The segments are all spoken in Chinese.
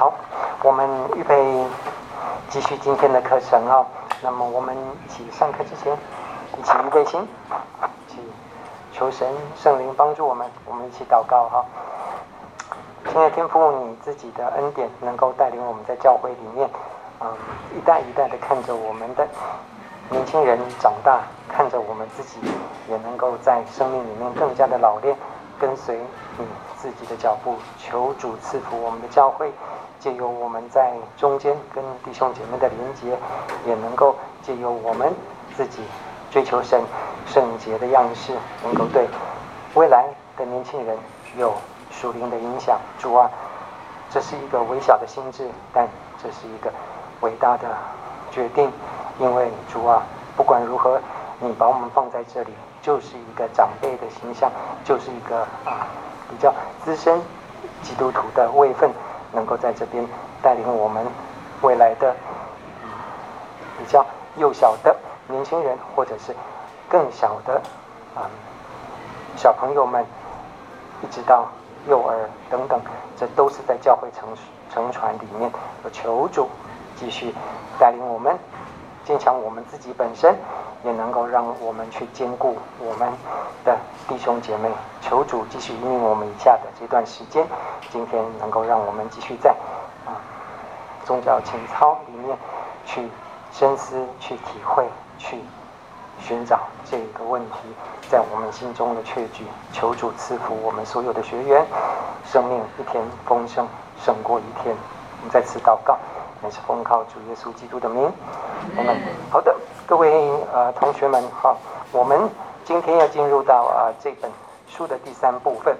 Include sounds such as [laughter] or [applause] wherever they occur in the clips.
好，我们预备继续今天的课程啊。那么我们一起上课之前，一起预备心，一起求神圣灵帮助我们。我们一起祷告哈。亲爱的天父，你自己的恩典能够带领我们在教会里面，嗯，一代一代的看着我们的年轻人长大，看着我们自己也能够在生命里面更加的老练，跟随你自己的脚步。求主赐福我们的教会。借由我们在中间跟弟兄姐妹的连结，也能够借由我们自己追求神圣洁的样式，能够对未来的年轻人有属灵的影响。主啊，这是一个微小的心志，但这是一个伟大的决定。因为主啊，不管如何，你把我们放在这里，就是一个长辈的形象，就是一个啊比较资深基督徒的位分。能够在这边带领我们未来的比较幼小的年轻人，或者是更小的啊小朋友们，一直到幼儿等等，这都是在教会成成传里面。我求主继续带领我们，坚强我们自己本身，也能够让我们去兼顾我们的弟兄姐妹。求主继续引领我们以下的这段时间。今天能够让我们继续在啊宗教情操里面去深思、去体会、去寻找这个问题在我们心中的确据。求主赐福我们所有的学员，生命一天丰盛胜过一天。我们再次祷告，乃是奉靠主耶稣基督的名。我们好的，各位呃同学们好，我们今天要进入到啊这本书的第三部分。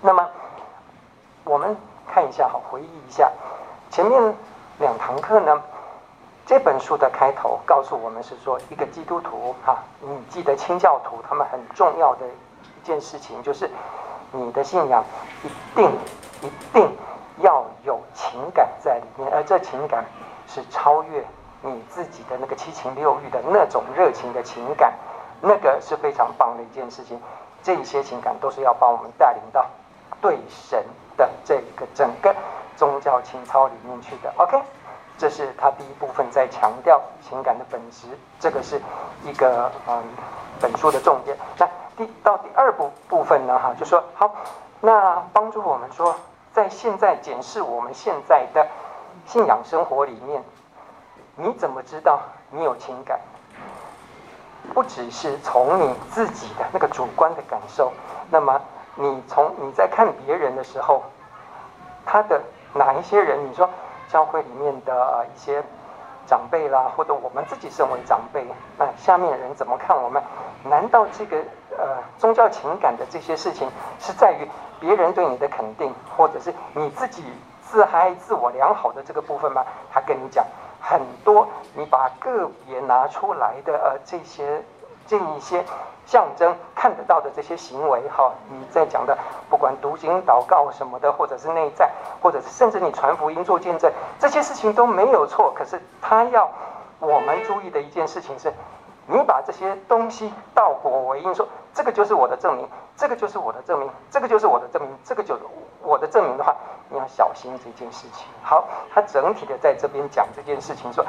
那么。我们看一下，好，回忆一下前面两堂课呢。这本书的开头告诉我们是说，一个基督徒哈，你记得清教徒他们很重要的一件事情，就是你的信仰一定一定要有情感在里面，而这情感是超越你自己的那个七情六欲的那种热情的情感，那个是非常棒的一件事情。这些情感都是要把我们带领到对神。的这个整个宗教情操里面去的，OK，这是他第一部分在强调情感的本质，这个是一个嗯本书的重点。那第到第二部部分呢，哈，就说好，那帮助我们说，在现在检视我们现在的信仰生活里面，你怎么知道你有情感？不只是从你自己的那个主观的感受，那么。你从你在看别人的时候，他的哪一些人？你说教会里面的一些长辈啦，或者我们自己身为长辈，那下面人怎么看我们？难道这个呃宗教情感的这些事情是在于别人对你的肯定，或者是你自己自嗨、自我良好的这个部分吗？他跟你讲很多，你把个别拿出来的呃这些这一些。象征看得到的这些行为，哈，你在讲的，不管读经、祷告什么的，或者是内在，或者是甚至你传福音做见证，这些事情都没有错。可是他要我们注意的一件事情是，你把这些东西倒果为因，说这个就是我的证明，这个就是我的证明，这个就是我的证明，这个就是我的证明的话，你要小心这件事情。好，他整体的在这边讲这件事情，说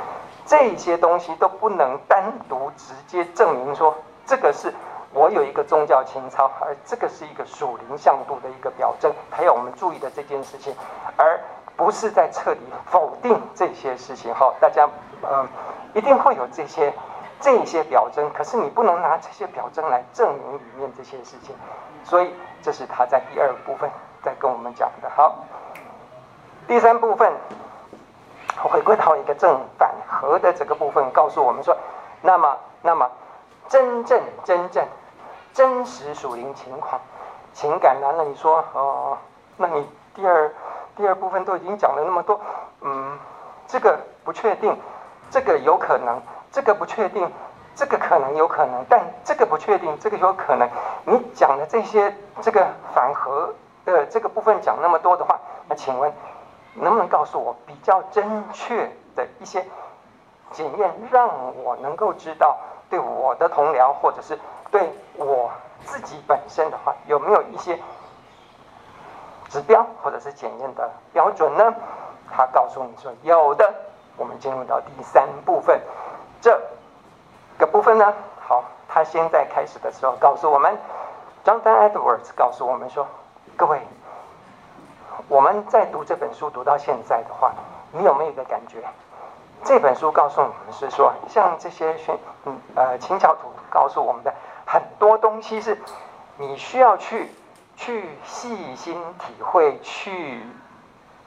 这些东西都不能单独直接证明说。这个是我有一个宗教情操，而这个是一个属灵向度的一个表征，还有我们注意的这件事情，而不是在彻底否定这些事情。哈，大家嗯，一定会有这些这些表征，可是你不能拿这些表征来证明里面这些事情。所以这是他在第二部分在跟我们讲的。好，第三部分回归到一个正反合的这个部分，告诉我们说，那么那么。真正真正真实属灵情况，情感呢？那你说哦，那你第二第二部分都已经讲了那么多，嗯，这个不确定，这个有可能，这个不确定，这个可能有可能，但这个不确定，这个有可能。你讲的这些这个反核的这个部分讲那么多的话，那请问能不能告诉我比较正确的一些检验，让我能够知道？对我的同僚，或者是对我自己本身的话，有没有一些指标或者是检验的标准呢？他告诉你说有的。我们进入到第三部分，这个部分呢，好，他现在开始的时候告诉我们，Jonathan Edwards 告诉我们说，各位，我们在读这本书读到现在的话，你有没有一个感觉？这本书告诉我们是说，像这些宣嗯呃清教徒告诉我们的很多东西是，你需要去去细心体会，去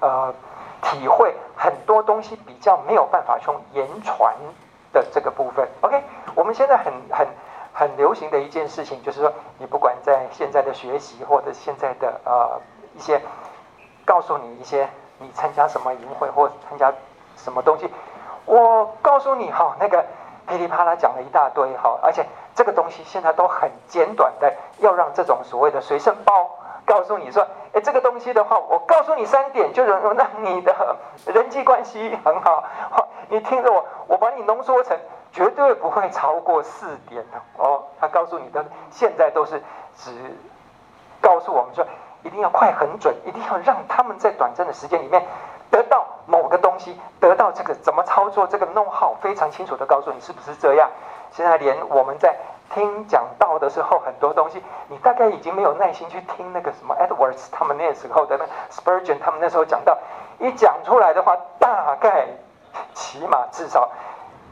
呃。体会很多东西比较没有办法从言传的这个部分。OK，我们现在很很很流行的一件事情，就是说，你不管在现在的学习或者现在的呃一些，告诉你一些你参加什么营会或参加什么东西，我告诉你哈，那个噼里啪啦讲了一大堆哈，而且这个东西现在都很简短的，要让这种所谓的随身包。告诉你说，哎，这个东西的话，我告诉你三点，就能让你的人际关系很好。你听着我，我把你浓缩成绝对不会超过四点的哦。他告诉你的，现在都是只告诉我们说，一定要快、很准，一定要让他们在短暂的时间里面得到某个东西，得到这个怎么操作，这个弄好非常清楚的告诉你，是不是这样？现在连我们在。听讲道的时候，很多东西你大概已经没有耐心去听那个什么 Edwards 他们那时候的那 Spurgeon 他们那时候讲到，一讲出来的话，大概起码至少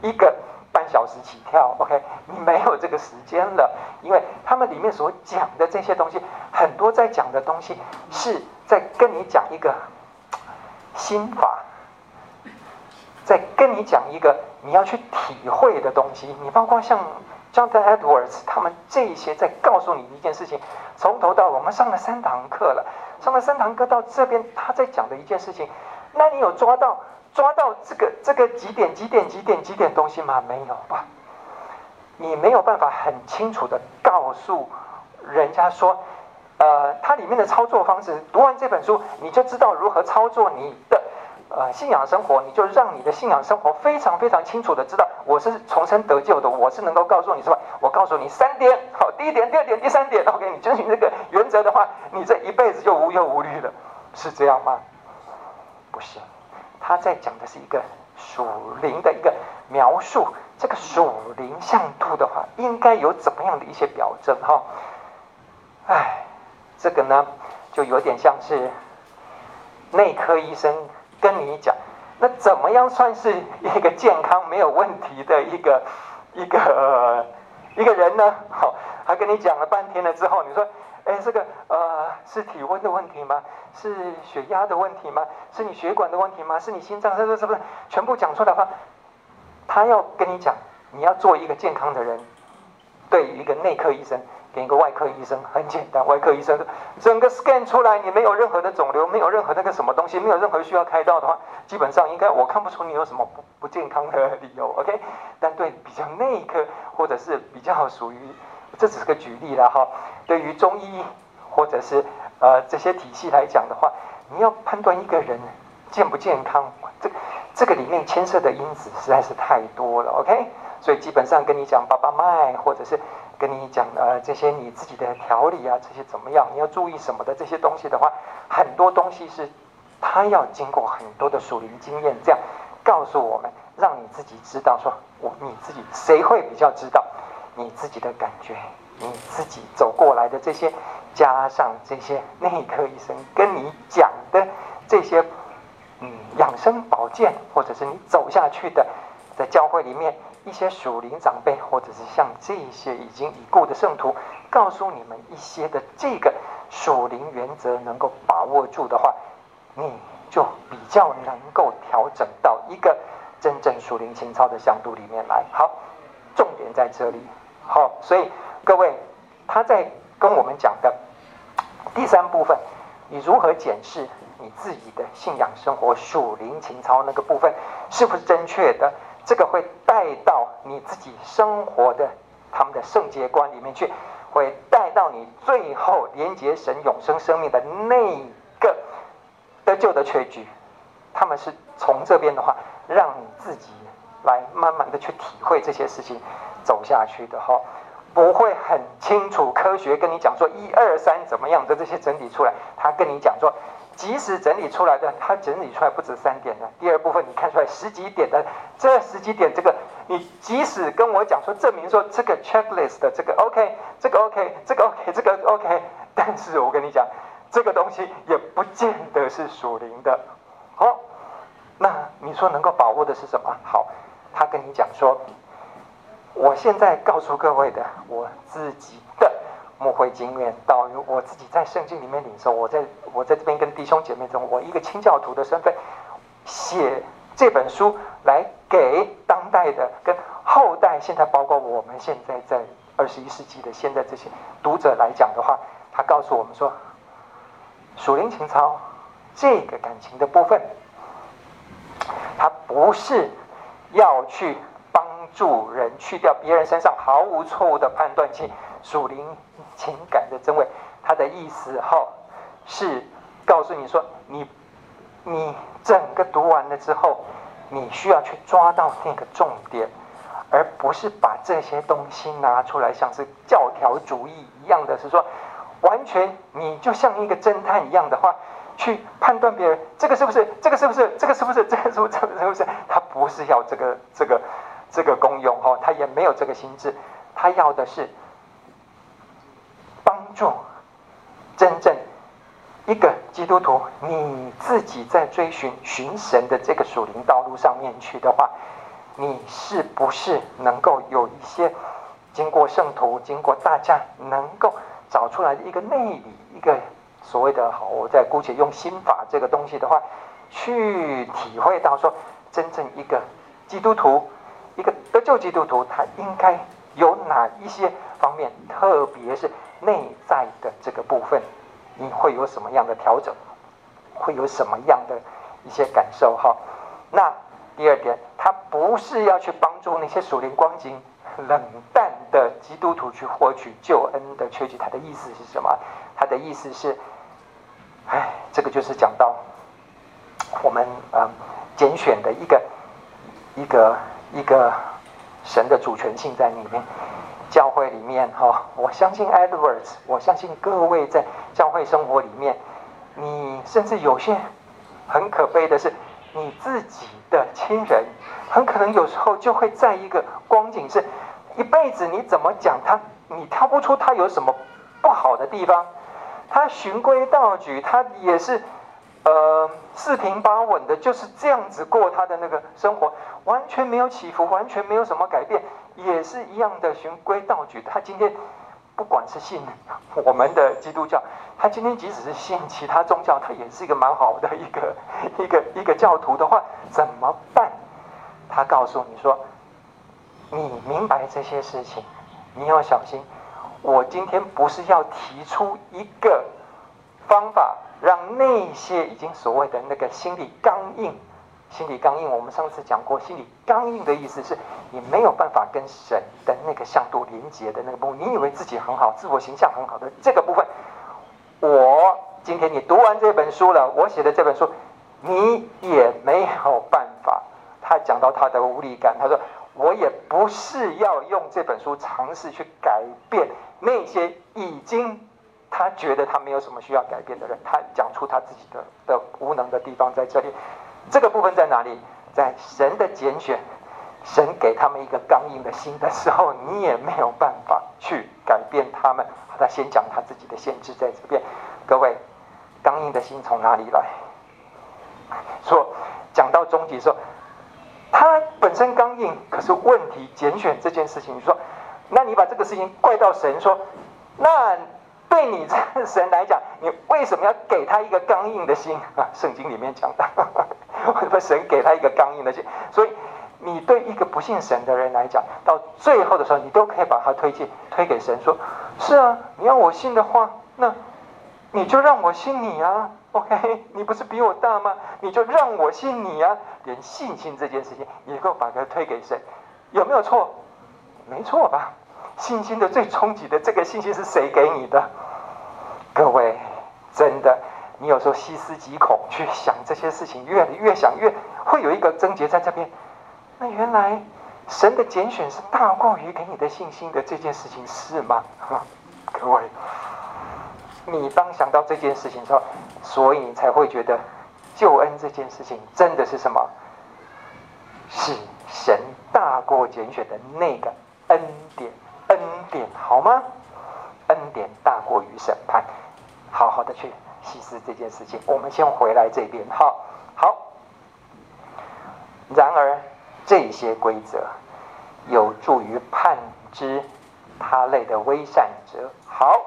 一个半小时起跳。OK，你没有这个时间了，因为他们里面所讲的这些东西，很多在讲的东西是在跟你讲一个心法，在跟你讲一个你要去体会的东西。你包括像。Jonathan Edwards，他们这一些在告诉你一件事情，从头到我们上了三堂课了，上了三堂课到这边他在讲的一件事情，那你有抓到抓到这个这个几点几点几点几点东西吗？没有吧？你没有办法很清楚的告诉人家说，呃，它里面的操作方式，读完这本书你就知道如何操作你的。呃，信仰生活，你就让你的信仰生活非常非常清楚的知道，我是重生得救的，我是能够告诉你，是吧？我告诉你三点，好，第一点，第二点，第三点，OK，你遵循这个原则的话，你这一辈子就无忧无虑了，是这样吗？不是，他在讲的是一个属灵的一个描述，这个属灵向度的话，应该有怎么样的一些表征哈？哎，这个呢，就有点像是内科医生。跟你讲，那怎么样算是一个健康没有问题的一个 [laughs] 一个、一个人呢？好，他跟你讲了半天了之后，你说，哎，这个呃是体温的问题吗？是血压的问题吗？是你血管的问题吗？是你心脏？是不是？是不是？全部讲出来的话，他要跟你讲，你要做一个健康的人，对于一个内科医生。给一个外科医生很简单，外科医生整个 scan 出来，你没有任何的肿瘤，没有任何那个什么东西，没有任何需要开刀的话，基本上应该我看不出你有什么不不健康的理由，OK？但对比较内科或者是比较属于，这只是个举例了哈。对于中医或者是呃这些体系来讲的话，你要判断一个人健不健康，这这个里面牵涉的因子实在是太多了，OK？所以基本上跟你讲把把脉或者是。跟你讲呃这些你自己的调理啊，这些怎么样？你要注意什么的这些东西的话，很多东西是他要经过很多的属灵经验，这样告诉我们，让你自己知道说，我你自己谁会比较知道你自己的感觉，你自己走过来的这些，加上这些内科医生跟你讲的这些嗯养生保健，或者是你走下去的在教会里面。一些属灵长辈，或者是像这些已经已故的圣徒，告诉你们一些的这个属灵原则，能够把握住的话，你就比较能够调整到一个真正属灵情操的向度里面来。好，重点在这里。好，所以各位，他在跟我们讲的第三部分，你如何检视你自己的信仰生活、属灵情操那个部分是不是正确的？这个会带到你自己生活的他们的圣洁观里面去，会带到你最后连接神永生生命的那个得救的确据。他们是从这边的话，让你自己来慢慢的去体会这些事情，走下去的哈。不会很清楚科学跟你讲说一二三怎么样的这些整理出来，他跟你讲说，即使整理出来的，他整理出来不止三点的，第二部分你看出来十几点的，这十几点这个，你即使跟我讲说证明说这个 checklist 的这个 OK，这个 OK，这个 OK，这个 OK，[laughs] 但是我跟你讲，这个东西也不见得是属灵的。好，那你说能够把握的是什么？好，他跟你讲说。我现在告诉各位的，我自己的牧会经验，到我自己在圣经里面领受，我在我在这边跟弟兄姐妹中，我一个清教徒的身份，写这本书来给当代的跟后代，现在包括我们现在在二十一世纪的现在这些读者来讲的话，他告诉我们说，属灵情操这个感情的部分，他不是要去帮。助人去掉别人身上毫无错误的判断性属灵情感的真伪，他的意思哈是告诉你说，你你整个读完了之后，你需要去抓到那个重点，而不是把这些东西拿出来像是教条主义一样的是说，完全你就像一个侦探一样的话去判断别人这个是不是这个是不是这个是不是这个是不是这个是不是他不是要这个这个。这个功用哈，他也没有这个心智，他要的是帮助真正一个基督徒，你自己在追寻寻神的这个属灵道路上面去的话，你是不是能够有一些经过圣徒、经过大家能够找出来的一个内里，一个所谓的好，我再姑且用心法这个东西的话，去体会到说，真正一个基督徒。一个得救基督徒，他应该有哪一些方面，特别是内在的这个部分，你会有什么样的调整？会有什么样的一些感受？哈，那第二点，他不是要去帮助那些属灵光景冷淡的基督徒去获取救恩的确据。他的意思是什么？他的意思是，哎，这个就是讲到我们嗯拣选的一个一个。一个神的主权性在里面，教会里面哈，我相信 Edwards，我相信各位在教会生活里面，你甚至有些很可悲的是，你自己的亲人，很可能有时候就会在一个光景是，一辈子你怎么讲他，你挑不出他有什么不好的地方，他循规蹈矩，他也是。呃，四平八稳的，就是这样子过他的那个生活，完全没有起伏，完全没有什么改变，也是一样的循规蹈矩。他今天不管是信 [laughs] 我们的基督教，他今天即使是信其他宗教，他也是一个蛮好的一个 [laughs] 一个一个教徒的话，怎么办？他告诉你说，你明白这些事情，你要小心。我今天不是要提出一个方法。让那些已经所谓的那个心理刚硬，心理刚硬，我们上次讲过，心理刚硬的意思是你没有办法跟神的那个向度连接的那个部分，你以为自己很好，自我形象很好的这个部分，我今天你读完这本书了，我写的这本书，你也没有办法。他讲到他的无力感，他说我也不是要用这本书尝试去改变那些已经。他觉得他没有什么需要改变的人，他讲出他自己的的无能的地方在这里。这个部分在哪里？在神的拣选，神给他们一个刚硬的心的时候，你也没有办法去改变他们。他先讲他自己的限制在这边。各位，刚硬的心从哪里来？说讲到终极说，他本身刚硬，可是问题拣选这件事情，你说，那你把这个事情怪到神说，那。对你这神来讲，你为什么要给他一个刚硬的心？圣经里面讲的，为什么神给他一个刚硬的心？所以你对一个不信神的人来讲，到最后的时候，你都可以把他推进推给神，说：是啊，你要我信的话，那你就让我信你啊。OK，你不是比我大吗？你就让我信你啊。连信心这件事情，你都把它推给神，有没有错？没错吧？信心的最终极的这个信心是谁给你的？各位，真的，你有时候细思极恐去想这些事情，越越想越会有一个症结在这边。那原来神的拣选是大过于给你的信心的这件事情是吗？[laughs] 各位，你当想到这件事情的时候，所以你才会觉得救恩这件事情真的是什么？是神大过拣选的那个恩典，恩典好吗？恩典大过于审判，好好的去细思这件事情。我们先回来这边，好，好。然而这些规则有助于判知他类的微善者。好，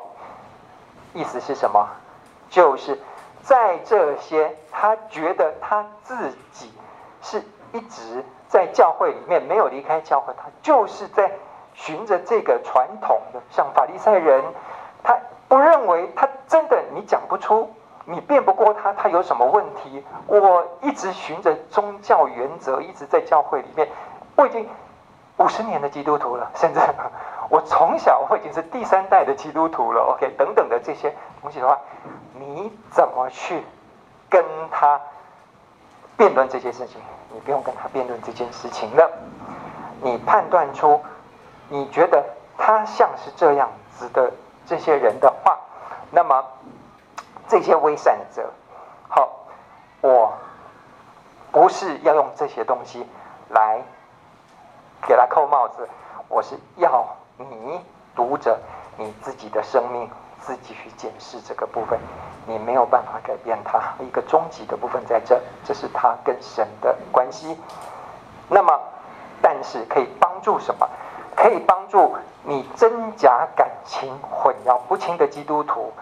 意思是什么？就是在这些他觉得他自己是一直在教会里面没有离开教会，他就是在。循着这个传统的，像法利赛人，他不认为他真的，你讲不出，你辩不过他，他有什么问题？我一直循着宗教原则，一直在教会里面，我已经五十年的基督徒了，甚至 [laughs] 我从小我已经是第三代的基督徒了。OK，等等的这些东西的话，你怎么去跟他辩论这些事情？你不用跟他辩论这件事情了，你判断出。你觉得他像是这样子的这些人的话，那么这些为善者，好，我不是要用这些东西来给他扣帽子，我是要你读者你自己的生命自己去检视这个部分，你没有办法改变他一个终极的部分在这，这是他跟神的关系。那么，但是可以帮助什么？可以帮助你真假感情混淆不清的基督徒，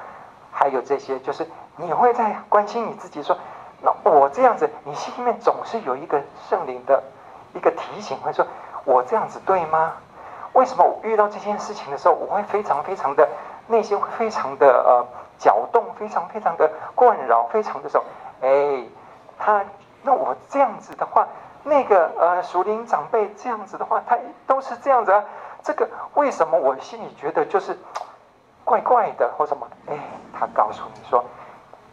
还有这些，就是你会在关心你自己说，那我这样子，你心里面总是有一个圣灵的一个提醒，会说我这样子对吗？为什么我遇到这件事情的时候，我会非常非常的内心会非常的呃搅动，非常非常的困扰，非常的时候，哎，他那我这样子的话。那个呃，属灵长辈这样子的话，他都是这样子啊。这个为什么我心里觉得就是怪怪的，或什么？哎，他告诉你说，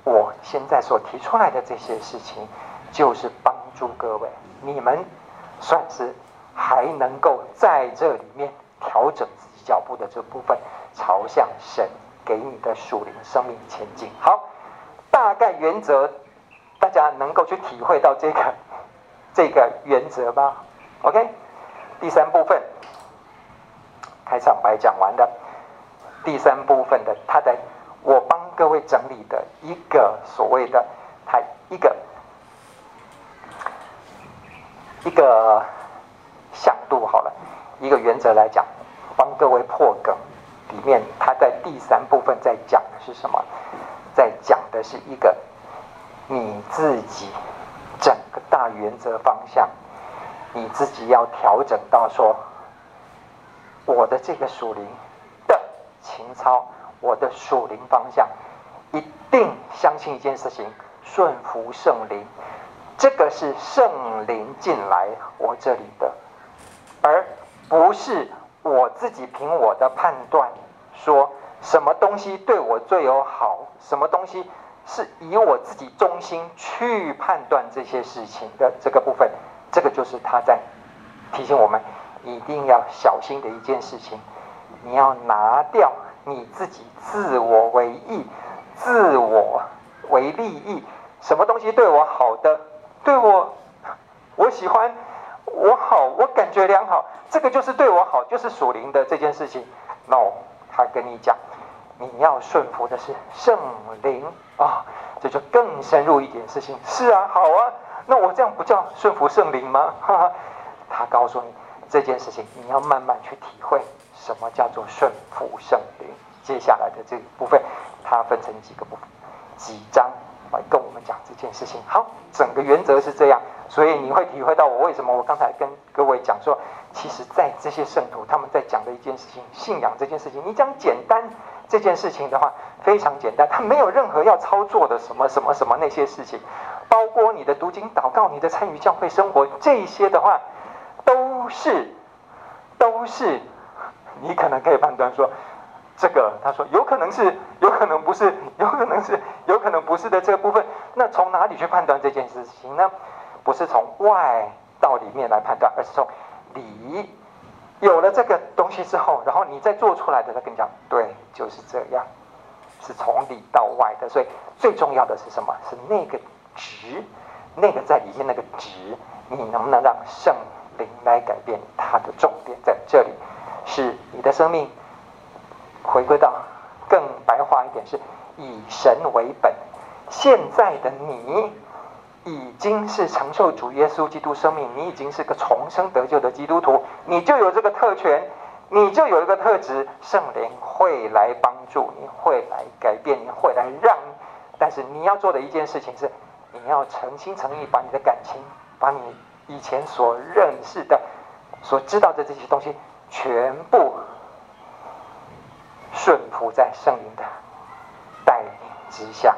我现在所提出来的这些事情，就是帮助各位，你们算是还能够在这里面调整自己脚步的这部分，朝向神给你的属灵生命前进。好，大概原则，大家能够去体会到这个。这个原则吧，OK。第三部分开场白讲完的，第三部分的他的，我帮各位整理的一个所谓的他一个一个向度好了，一个原则来讲，帮各位破梗。里面他在第三部分在讲的是什么？在讲的是一个你自己。整个大原则方向，你自己要调整到说，我的这个属灵的情操，我的属灵方向，一定相信一件事情，顺服圣灵，这个是圣灵进来我这里的，而不是我自己凭我的判断说什么东西对我最有好，什么东西。是以我自己中心去判断这些事情的这个部分，这个就是他在提醒我们一定要小心的一件事情。你要拿掉你自己自我为义、自我为利益，什么东西对我好的，对我我喜欢，我好，我感觉良好，这个就是对我好，就是属灵的这件事情。No，他跟你讲。你要顺服的是圣灵啊，这就更深入一点事情。是啊，好啊，那我这样不叫顺服圣灵吗？哈哈，他告诉你这件事情，你要慢慢去体会什么叫做顺服圣灵。接下来的这个部分，它分成几个部分，几章来跟我们讲这件事情。好，整个原则是这样，所以你会体会到我为什么我刚才跟各位讲说，其实，在这些圣徒他们在讲的一件事情，信仰这件事情，你讲简单。这件事情的话非常简单，它没有任何要操作的什么什么什么那些事情，包括你的读经、祷告、你的参与教会生活这些的话，都是都是你可能可以判断说，这个他说有可能是，有可能不是，有可能是，有可能不是的这个部分，那从哪里去判断这件事情呢？不是从外到里面来判断，而是从里。有了这个东西之后，然后你再做出来的，他跟你讲，对，就是这样，是从里到外的。所以最重要的是什么？是那个值，那个在里面那个值，你能不能让圣灵来改变？它的重点在这里，是你的生命回归到更白话一点，是以神为本。现在的你。已经是承受主耶稣基督生命，你已经是个重生得救的基督徒，你就有这个特权，你就有一个特质，圣灵会来帮助你，会来改变你，会来让。但是你要做的一件事情是，你要诚心诚意把你的感情，把你以前所认识的、所知道的这些东西，全部顺服在圣灵的带领之下。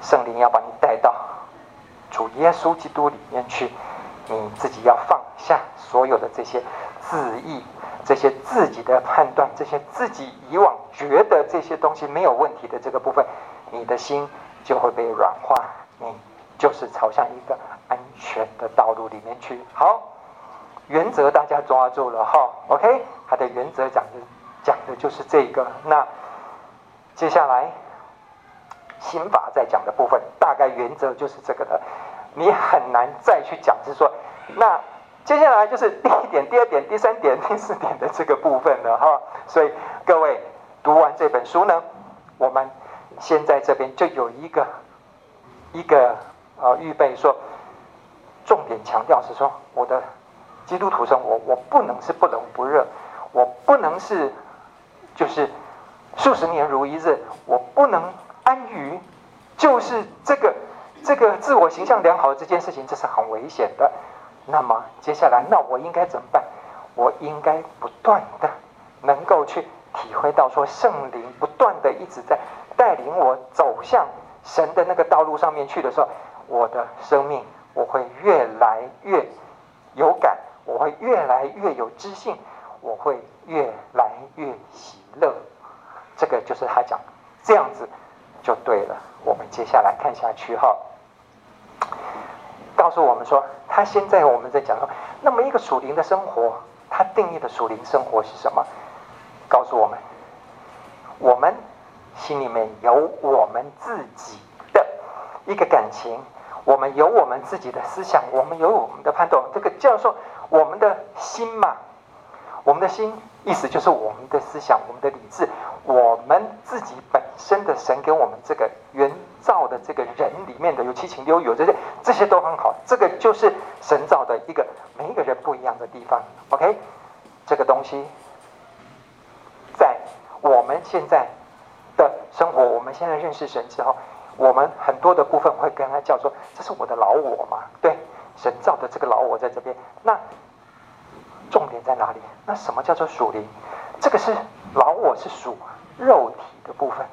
圣灵要把你带到。主耶稣基督里面去，你自己要放下所有的这些自意，这些自己的判断，这些自己以往觉得这些东西没有问题的这个部分，你的心就会被软化，就是朝向一个安全的道路里面去。好，原则大家抓住了哈，OK，它的原则讲的讲的就是这个。那接下来。刑法在讲的部分，大概原则就是这个的，你很难再去讲，是说，那接下来就是第一点、第二点、第三点、第四点的这个部分了哈。所以各位读完这本书呢，我们现在这边就有一个一个啊预备说，重点强调是说，我的基督徒生活，我不能是不冷不热，我不能是就是数十年如一日，我不能。安于就是这个这个自我形象良好的这件事情，这是很危险的。那么接下来，那我应该怎么办？我应该不断的能够去体会到，说圣灵不断的一直在带领我走向神的那个道路上面去的时候，我的生命我会越来越有感，我会越来越有知性，我会越来越喜乐。这个就是他讲这样子。就对了，我们接下来看下去哈。告诉我们说，他现在我们在讲说，那么一个属灵的生活，他定义的属灵生活是什么？告诉我们，我们心里面有我们自己一个感情，我们有我们自己的思想，我们有我们的判断，这个叫做我们的心嘛。我们的心，意思就是我们的思想，我们的理智，我们自己本身的神给我们这个原造的这个人里面的有七情六欲，这些这些都很好。这个就是神造的一个每一个人不一样的地方。OK，这个东西在我们现在的生活，我们现在认识神之后，我们很多的部分会跟他叫做这是我的老我嘛？对，神造的这个老我在这边。那重点在哪里？那什么叫做属灵？这个是老我是属肉体的部分，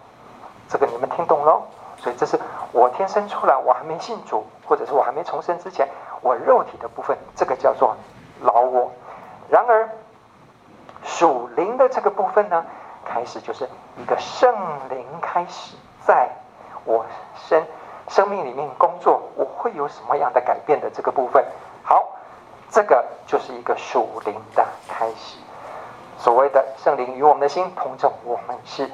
这个你们听懂喽？所以这是我天生出来，我还没信主，或者是我还没重生之前，我肉体的部分，这个叫做老我。然而属灵的这个部分呢，开始就是一个圣灵开始在我生生命里面工作，我会有什么样的改变的这个部分。好。这个就是一个属灵的开始。所谓的圣灵与我们的心同证，我们是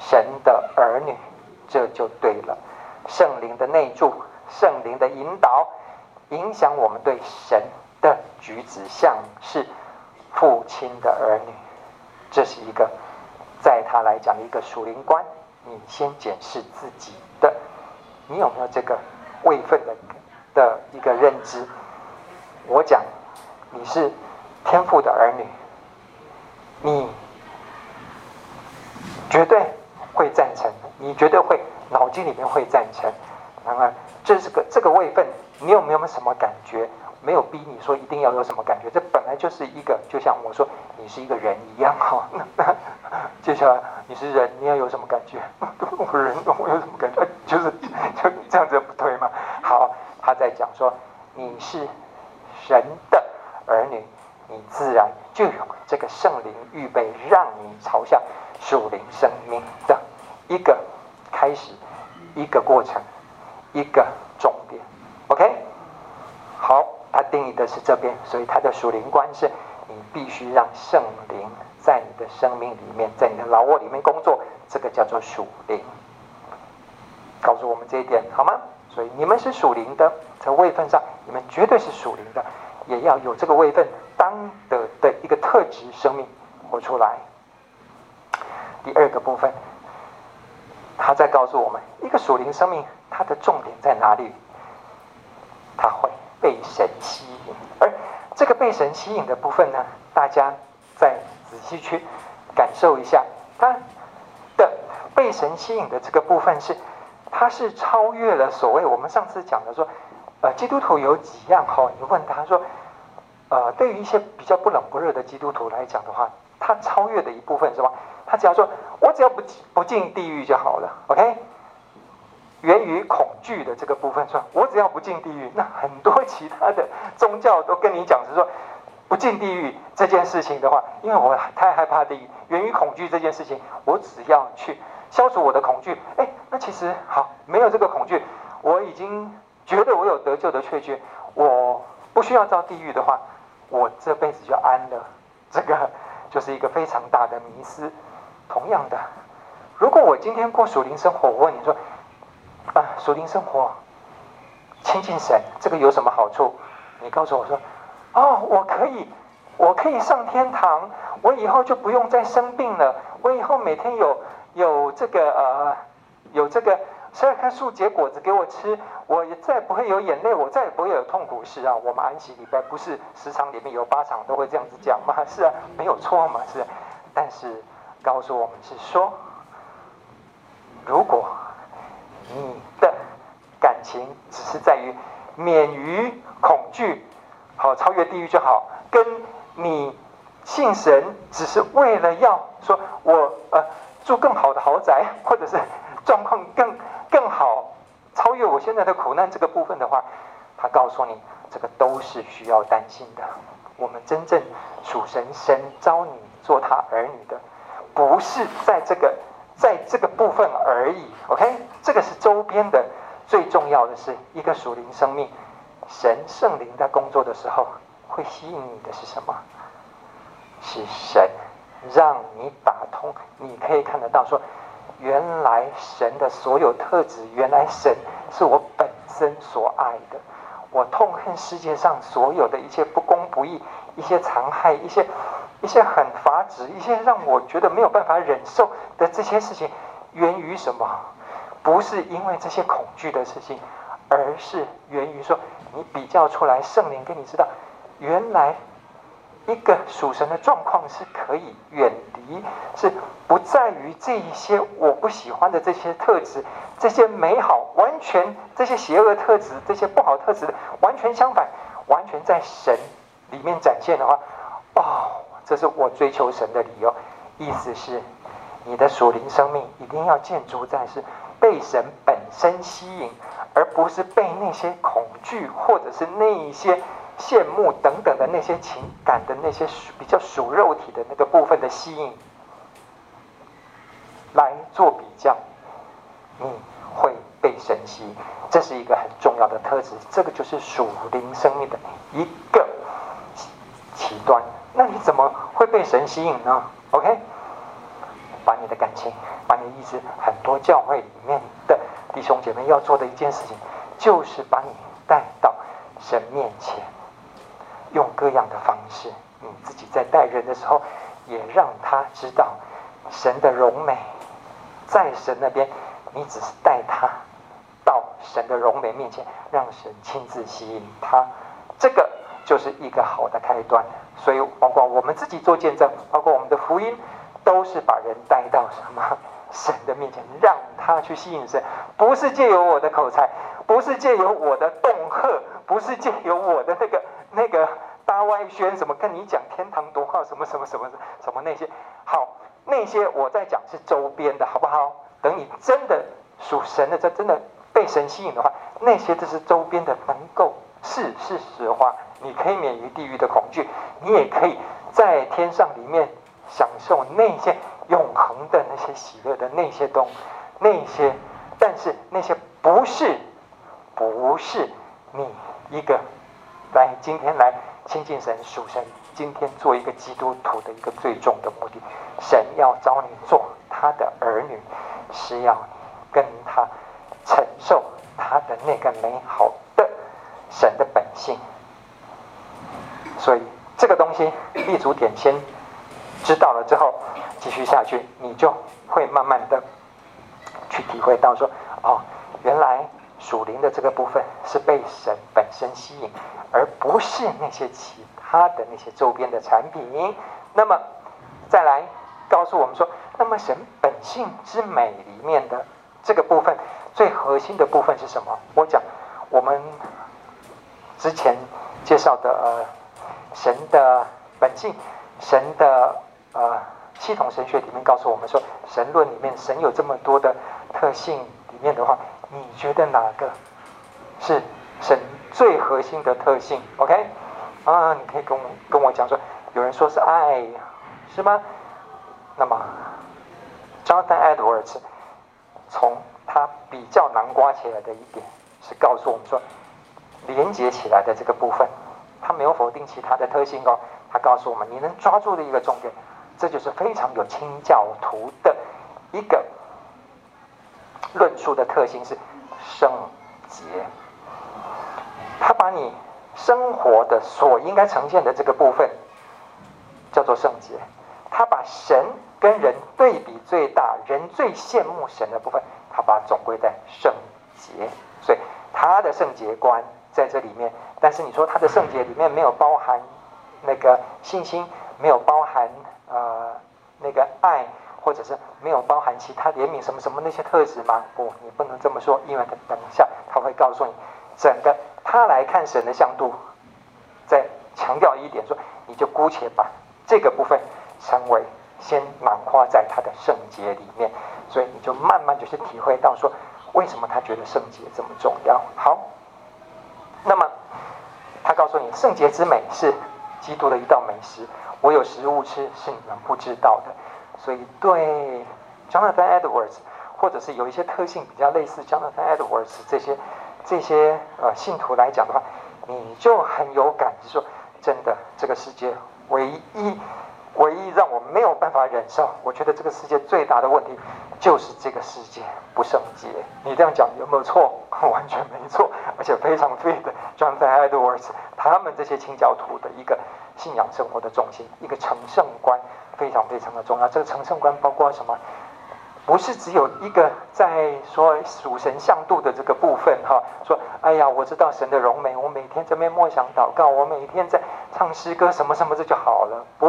神的儿女，这就对了。圣灵的内住，圣灵的引导，影响我们对神的举止，像是父亲的儿女。这是一个，在他来讲一个属灵观。你先检视自己，你有没有这个位份的的一个认知？我讲。你是天父的儿女，你绝对会赞成，你绝对会脑筋里面会赞成。然而，这是个这个位份，你有没有什么感觉？没有逼你说一定要有什么感觉，这本来就是一个，就像我说你是一个人一样哈。接下来你是人，你要有什么感觉？我人我有什么感觉？就是就你这样子不对吗？好，他在讲说你是神的。儿女，你自然就有这个圣灵预备，让你朝向属灵生命的一个开始，一个过程，一个重点。OK，好，他定义的是这边，所以他的属灵观是你必须让圣灵在你的生命里面，在你的老窝里面工作，这个叫做属灵。告诉我们这一点好吗？所以你们是属灵的，在位分上，你们绝对是属灵的，也要有这个位分当得的一个特质，生命活出来。第二个部分，他在告诉我们，一个属灵生命，它的重点在哪里？它会被神吸引，而这个被神吸引的部分呢，大家再仔细去感受一下，它的被神吸引的这个部分是。他是超越了所谓我们上次讲的说，呃，基督徒有几样哈？你问他说，呃，对于一些比较不冷不热的基督徒来讲的话，他超越的一部分是吧？他只要说我只要不不进地狱就好了，OK？源于恐惧的这个部分说，我只要不进地狱，那很多其他的宗教都跟你讲是说，不进地狱这件事情的话，因为我太害怕地狱，源于恐惧这件事情，我只要去。消除我的恐惧，哎，那其实好，没有这个恐惧，我已经觉得我有得救的确据，我不需要到地狱的话，我这辈子就安了。这个就是一个非常大的迷思。同样的，如果我今天过属灵生活，我问你说，啊，属灵生活亲近神，这个有什么好处？你告诉我说，哦，我可以，我可以上天堂，我以后就不用再生病了，我以后每天有。有这个呃，有这个十二棵树结果子给我吃，我也再不会有眼泪，我再也不会有痛苦。是啊，我们安息礼拜不是十场里面有八场都会这样子讲吗？是啊，没有错嘛，是。但是告诉我们是说，如果你的感情只是在于免于恐惧，好超越地狱就好，跟你信神只是为了要说我呃。住更好的豪宅，或者是状况更更好，超越我现在的苦难这个部分的话，他告诉你，这个都是需要担心的。我们真正属神，神召你做他儿女的，不是在这个在这个部分而已。OK，这个是周边的，最重要的是一个属灵生命，神圣灵在工作的时候，会吸引你的是什么？是神。让你打通，你可以看得到说，原来神的所有特质，原来神是我本身所爱的。我痛恨世界上所有的一切不公不义、一些残害、一些一些很乏值、一些让我觉得没有办法忍受的这些事情，源于什么？不是因为这些恐惧的事情，而是源于说你比较出来，圣灵给你知道，原来。一个属神的状况是可以远离，是不在于这一些我不喜欢的这些特质，这些美好完全这些邪恶特质，这些不好特质完全相反，完全在神里面展现的话，哦，这是我追求神的理由。意思是，你的属灵生命一定要建筑在是被神本身吸引，而不是被那些恐惧或者是那一些。羡慕等等的那些情感的那些比较属肉体的那个部分的吸引，来做比较，你会被神吸引，这是一个很重要的特质。这个就是属灵生命的一个极端。那你怎么会被神吸引呢？OK，把你的感情，把你的意思，很多教会里面的弟兄姐妹要做的一件事情，就是把你带到神面前。用各样的方式，你自己在带人的时候，也让他知道神的荣美，在神那边，你只是带他到神的荣美面前，让神亲自吸引他，这个就是一个好的开端。所以，包括我们自己做见证，包括我们的福音，都是把人带到什么 [laughs] 神的面前，让他去吸引神，不是借由我的口才，不是借由我的恫吓，不是借由我的那个。那个大外宣什么跟你讲天堂多好什么什么什么什么那些好那些我在讲是周边的好不好？等你真的属神的，这真的被神吸引的话，那些都是周边的，能够是是实话。你可以免于地狱的恐惧，你也可以在天上里面享受那些永恒的那些喜乐的那些东那些，但是那些不是不是你一个。来，今天来亲近神、属神，今天做一个基督徒的一个最终的目的，神要招你做他的儿女，是要跟他承受他的那个美好的神的本性。所以这个东西立足点先知道了之后，继续下去，你就会慢慢的去体会到说，哦，原来属灵的这个部分是被神本身吸引。而不是那些其他的那些周边的产品。那么，再来告诉我们说，那么神本性之美里面的这个部分，最核心的部分是什么？我讲我们之前介绍的呃神的本性，神的呃系统神学里面告诉我们说，神论里面神有这么多的特性里面的话，你觉得哪个是神？最核心的特性，OK，啊，你可以跟我跟我讲说，有人说是爱，是吗？那么，Jonathan Edwards 从他比较难刮起来的一点，是告诉我们说，连接起来的这个部分，他没有否定其他的特性哦，他告诉我们，你能抓住的一个重点，这就是非常有清教徒的一个论述的特性是圣洁。他把你生活的所应该呈现的这个部分叫做圣洁，他把神跟人对比最大，人最羡慕神的部分，他把总归在圣洁。所以他的圣洁观在这里面，但是你说他的圣洁里面没有包含那个信心，没有包含呃那个爱，或者是没有包含其他怜悯什么什么那些特质吗？不，你不能这么说，因为等等一下他会告诉你整个。他来看神的像度，再强调一点说，你就姑且把这个部分称为先囊括在他的圣洁里面，所以你就慢慢就是体会到说，为什么他觉得圣洁这么重要。好，那么他告诉你，圣洁之美是基督的一道美食，我有食物吃是你们不知道的。所以对 Jonathan Edwards，或者是有一些特性比较类似 Jonathan Edwards 这些。这些呃信徒来讲的话，你就很有感，就说，真的，这个世界唯一让我没有办法忍受，我觉得这个世界最大的问题就是这个世界不圣洁。你这样讲有没有错？[laughs] 完全没错，而且非常对的。John Edwards 他们这些清教徒的一个信仰生活的中心，一个成圣观非常非常的重要。这个成圣观包括什么？不是只有一个在说属神向度的这个部分哈，说哎呀，我知道神的荣美，我每天这边默想祷告，我每天在唱诗歌什么什么这就好了。不，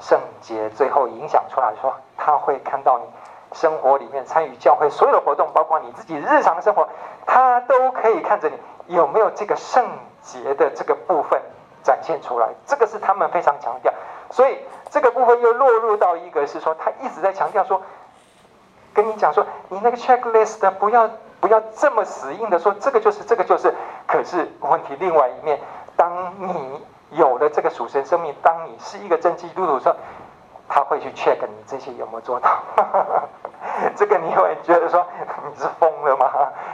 圣洁最后影响出来说，他会看到你生活里面参与教会所有的活动，包括你自己日常生活，他都可以看着你有没有这个圣洁的这个部分展现出来。这个是他们非常强调，所以这个部分又落入到一个是说，他一直在强调说。跟你讲说，你那个 checklist 不要不要这么死硬的说，这个就是这个就是。可是问题另外一面，当你有了这个属神生命，当你是一个真基督徒的时候，他会去 check 你这些有没有做到。[laughs] 这个你会觉得说你是疯了吗？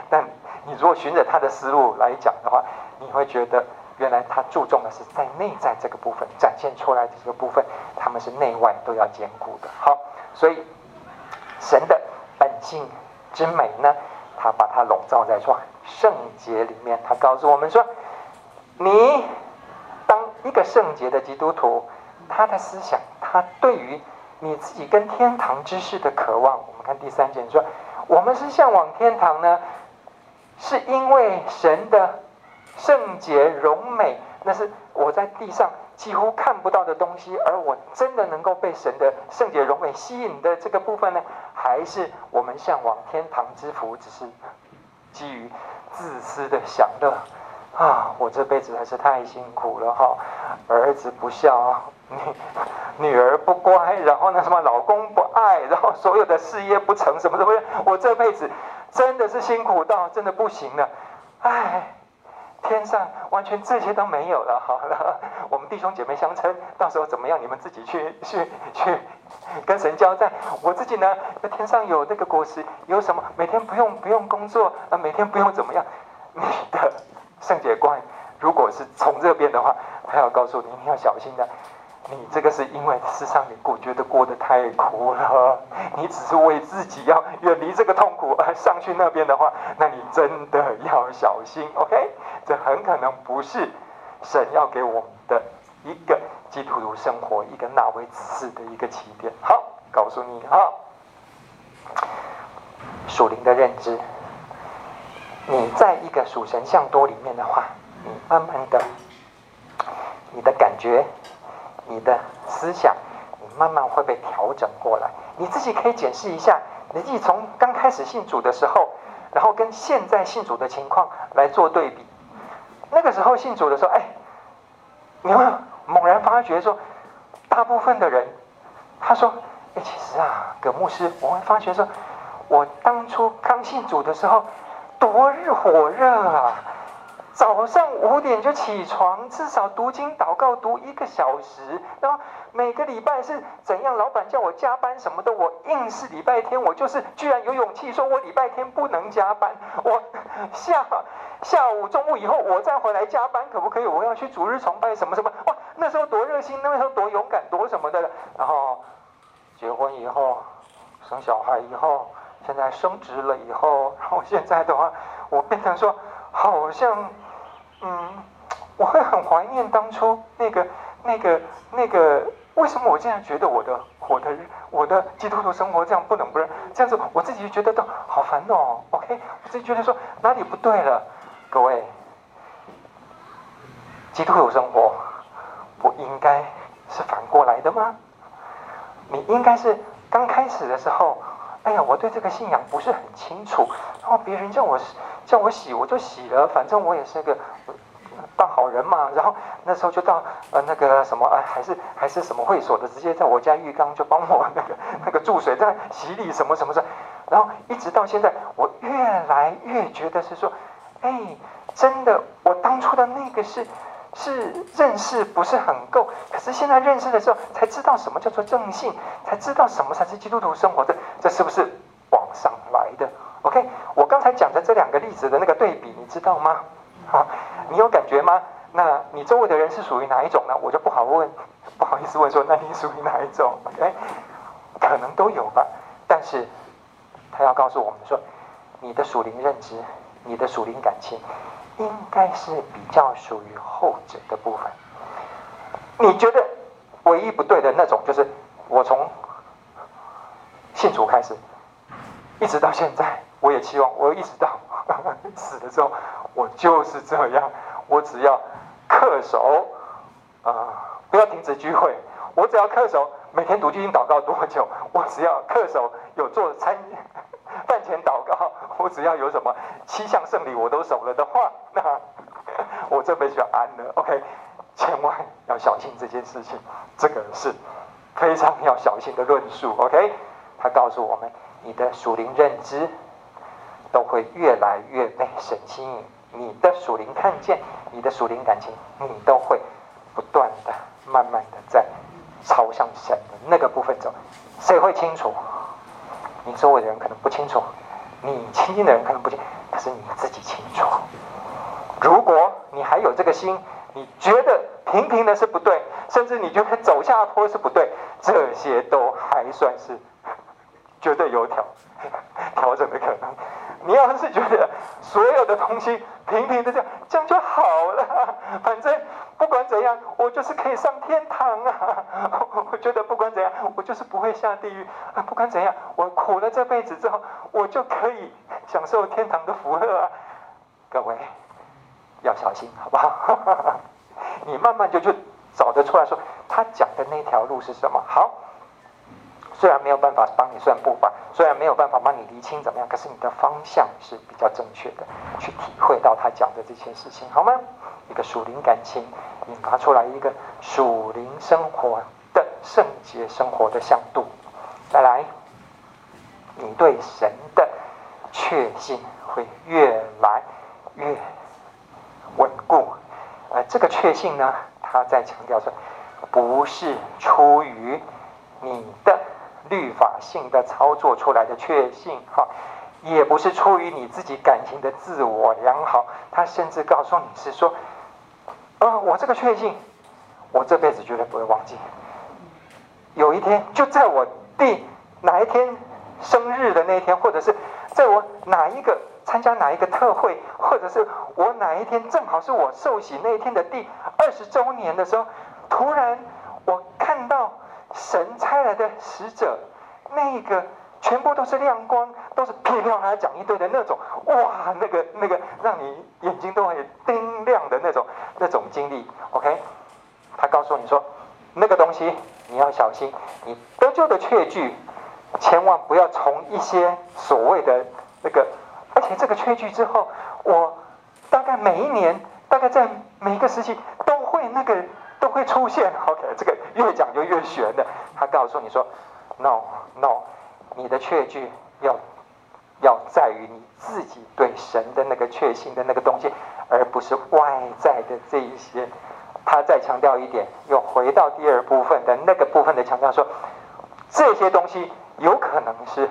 但你如果循着他的思路来讲的话，你会觉得原来他注重的是在内在这个部分展现出来的这个部分，他们是内外都要兼顾的。好，所以神的。本性之美呢，他把它笼罩在说圣洁里面。他告诉我们说，你一个圣洁的基督徒，他的思想，他对于你自己跟天堂之事的渴望。我们看第三节说，我们是向往天堂呢，是因为神的圣洁荣美，那是我在地上。几乎看不到的东西，而我真的能够被神的圣洁荣美吸引的这个部分呢，还是我们向往天堂之福，只是基于自私的享乐啊！我这辈子还是太辛苦了哈，儿子不孝，女女儿不乖，然后呢什么老公不爱，然后所有的事业不成，什么什么，我这辈子真的是辛苦到真的不行了，唉。天上完全这些都没有了，好了，我们弟兄姐妹相称，到时候怎么样？你们自己去去去跟神交代。我自己呢，在天上有那个果实，有什么？每天不用不用工作啊，每天不用怎么样？你的圣洁观如果是从这边的话，他要告诉你，你要小心的。你这个是因为世上你过觉得过得太苦了，你只是为自己要远离这个痛苦而上去那边的话，那你真的要小心。OK，这很可能不是神要给我们的一个基督徒生活一个纳为子嗣的一个起点。好，告诉你哈，属灵的认知，你在一个属神像多里面的话，你慢慢的，你的感觉。你的思想，你慢慢会被调整过来。你自己可以检视一下，你自己从刚开始信主的时候，然后跟现在信主的情况来做对比。那个时候信主的时候，哎，你会猛然发觉说，大部分的人，他说，哎，其实啊，葛牧师，我会发觉说，我当初刚信主的时候，多日火热啊。早上五点就起床，至少读经祷告读一个小时。然后每个礼拜是怎样？老板叫我加班什么的，我硬是礼拜天，我就是居然有勇气说，我礼拜天不能加班。我下下午中午以后我再回来加班，可不可以？我要去主日崇拜什么什么？哇，那时候多热心，那时候多勇敢，多什么的。然后结婚以后，生小孩以后，现在升职了以后，然后现在的话，我变成说好像。嗯，我会很怀念当初那个、那个、那个。为什么我竟然觉得我的、我的、我的基督徒生活这样不冷不热？这样子我自己就觉得都好烦哦。OK，我自己觉得说哪里不对了？各位，基督徒生活不应该是反过来的吗？你应该是刚开始的时候，哎呀，我对这个信仰不是很清楚，然后别人叫我。叫我洗我就洗了，反正我也是个当好人嘛。然后那时候就到呃那个什么啊，还是还是什么会所的，直接在我家浴缸就帮我那个那个注水在洗礼什么什么的。然后一直到现在，我越来越觉得是说，哎，真的，我当初的那个是是认识不是很够，可是现在认识的时候才知道什么叫做正信，才知道什么才是基督徒生活的，这是不是往上来的？OK，我刚才讲的这两个例子的那个对比，你知道吗？好，你有感觉吗？那你周围的人是属于哪一种呢？我就不好问，不好意思问说，那你属于哪一种？OK，可能都有吧。但是他要告诉我们说，你的属灵认知，你的属灵感情，应该是比较属于后者的部分。你觉得唯一不对的那种，就是我从信主开始，一直到现在。我也期望，我一直到 [laughs] 死的时候，我就是这样。我只要恪守啊、不要停止聚会。我只要恪守每天读经祷告多久，我只要恪守有做餐饭前祷告，我只要有什么七项圣礼我都守了的话，那我这辈子就安了。OK，千万要小心这件事情，这个是非常要小心的论述。OK，他告诉我们，你的属灵认知。都会越来越被神吸引，你的属灵看见，你的属灵感情，你都会不断的、慢慢的在朝向神的那个部分走。谁会清楚？你周围的人可能不清楚，你亲近的人可能不清，但是你自己清楚。如果你还有这个心，你觉得平平的是不对，甚至你觉得走下坡是不对，这些都还算是绝对有调调整的可能。你要是觉得所有的东西平平的这样，这样就好了。反正不管怎样，我就是可以上天堂啊！[laughs] 我觉得不管怎样，我就是不会下地狱啊！不管怎样，我苦了这辈子之后，我就可以享受天堂的福乐啊！各位要小心，好不好？[laughs] 你慢慢就就找得出来说，他讲的那条路是什么？好。虽然没有办法帮你算步伐，虽然没有办法帮你厘清怎么样，可是你的方向是比较正确的，去体会到他讲的这些事情，好吗？一个属灵感情引发出来一个属灵生活的圣洁生活的向度。再来，你对神的确信会越来越稳固。呃，这个确信呢，他在强调说，不是出于你的。律法性的操作出来的确信，哈，也不是出于你自己感情的自我良好，他甚至告诉你是说，呃，我这个确信，我这辈子绝对不会忘记。有一天，就在我第哪一天生日的那一天，或者是在我哪一个参加哪一个特会，或者是我哪一天正好是我受洗那一天的第二十周年的时候，突然我看到神差来的使者，那个全部都是亮光，都是噼里啪啦讲一堆的那种，哇，那个那个让你眼睛都会叮亮的那种那种经历。OK，他告诉你说，那个东西。你要小心，你得救的确据，千万不要从一些所谓的那个，而且这个确据之后，我大概每一年，大概在每一个时期都会那个都会出现。OK，这个越讲就越玄的。他告诉你说，No No，你的确据要要在于你自己对神的那个确信的那个东西，而不是外在的这一些。他再强调一点，又回到第二部分的那个部分的强调说，这些东西有可能是，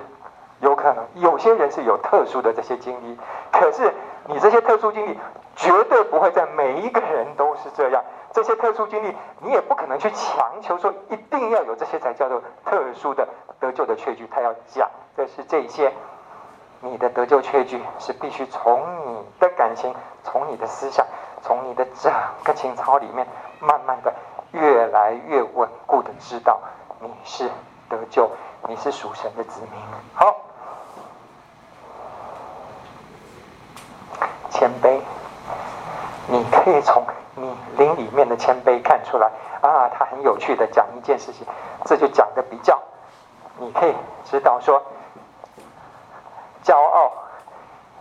有可能有些人是有特殊的这些经历，可是你这些特殊经历绝对不会在每一个人都是这样。这些特殊经历，你也不可能去强求说一定要有这些才叫做特殊的得救的确据。他要讲的是这些，你的得救确据是必须从你的感情，从你的思想。从你的整个情操里面，慢慢的越来越稳固的知道你是得救，你是属神的子民。好，谦卑，你可以从你灵里面的谦卑看出来啊，他很有趣的讲一件事情，这就讲的比较，你可以知道说，骄傲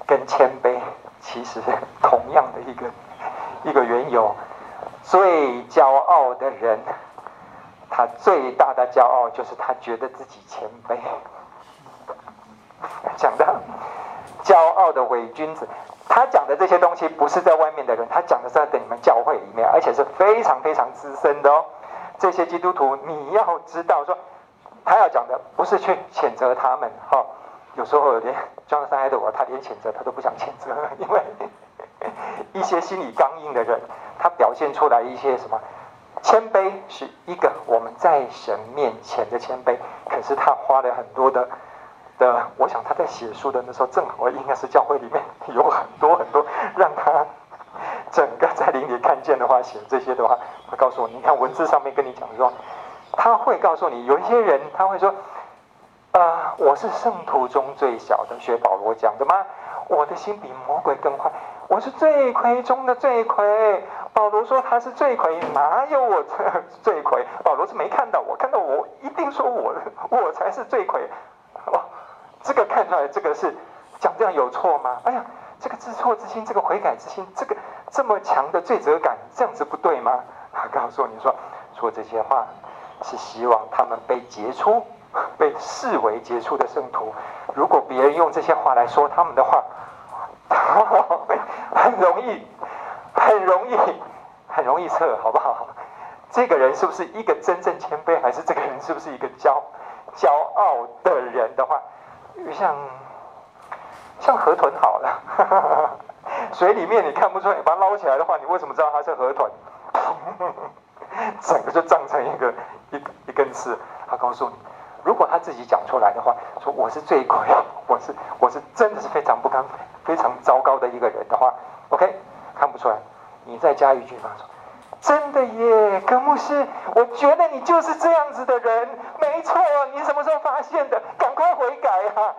跟谦卑其实同样的一个。一个缘由，最骄傲的人，他最大的骄傲就是他觉得自己谦卑。讲的骄傲的伪君子，他讲的这些东西不是在外面的人，他讲的是在你们教会里面，而且是非常非常资深的哦。这些基督徒，你要知道说，他要讲的不是去谴责他们哈、哦。有时候连庄三爱的我，他连谴责他都不想谴责，因为。一些心理刚硬的人，他表现出来一些什么？谦卑是一个我们在神面前的谦卑，可是他花了很多的的，我想他在写书的那时候，正好应该是教会里面有很多很多让他整个在灵里看见的话，写这些的话，他告诉我，你看文字上面跟你讲说，他会告诉你，有一些人他会说，啊、呃，我是圣徒中最小的，学保罗讲的吗？我的心比魔鬼更坏。我是罪魁中的罪魁。保罗说他是罪魁，哪有我 [laughs] 罪魁？保罗是没看到我，看到我一定说我我才是罪魁。哦，这个看出来，这个是讲这样有错吗？哎呀，这个知错之心，这个悔改之心，这个这么强的罪责感，这样子不对吗？他告诉你说，说这些话是希望他们被杰出，被视为杰出的圣徒。如果别人用这些话来说他们的话。[laughs] 很容易，很容易，很容易测，好不好？这个人是不是一个真正谦卑，还是这个人是不是一个骄骄傲的人的话，像像河豚好了，水里面你看不出来，你把它捞起来的话，你为什么知道它是河豚？整个就胀成一个一一根刺。他告诉你，如果他自己讲出来的话，说我是罪魁，我是我是真的是非常不堪。非常糟糕的一个人的话，OK，看不出来。你再加一句话说：“真的耶，葛牧师，我觉得你就是这样子的人，没错。你什么时候发现的？赶快悔改啊！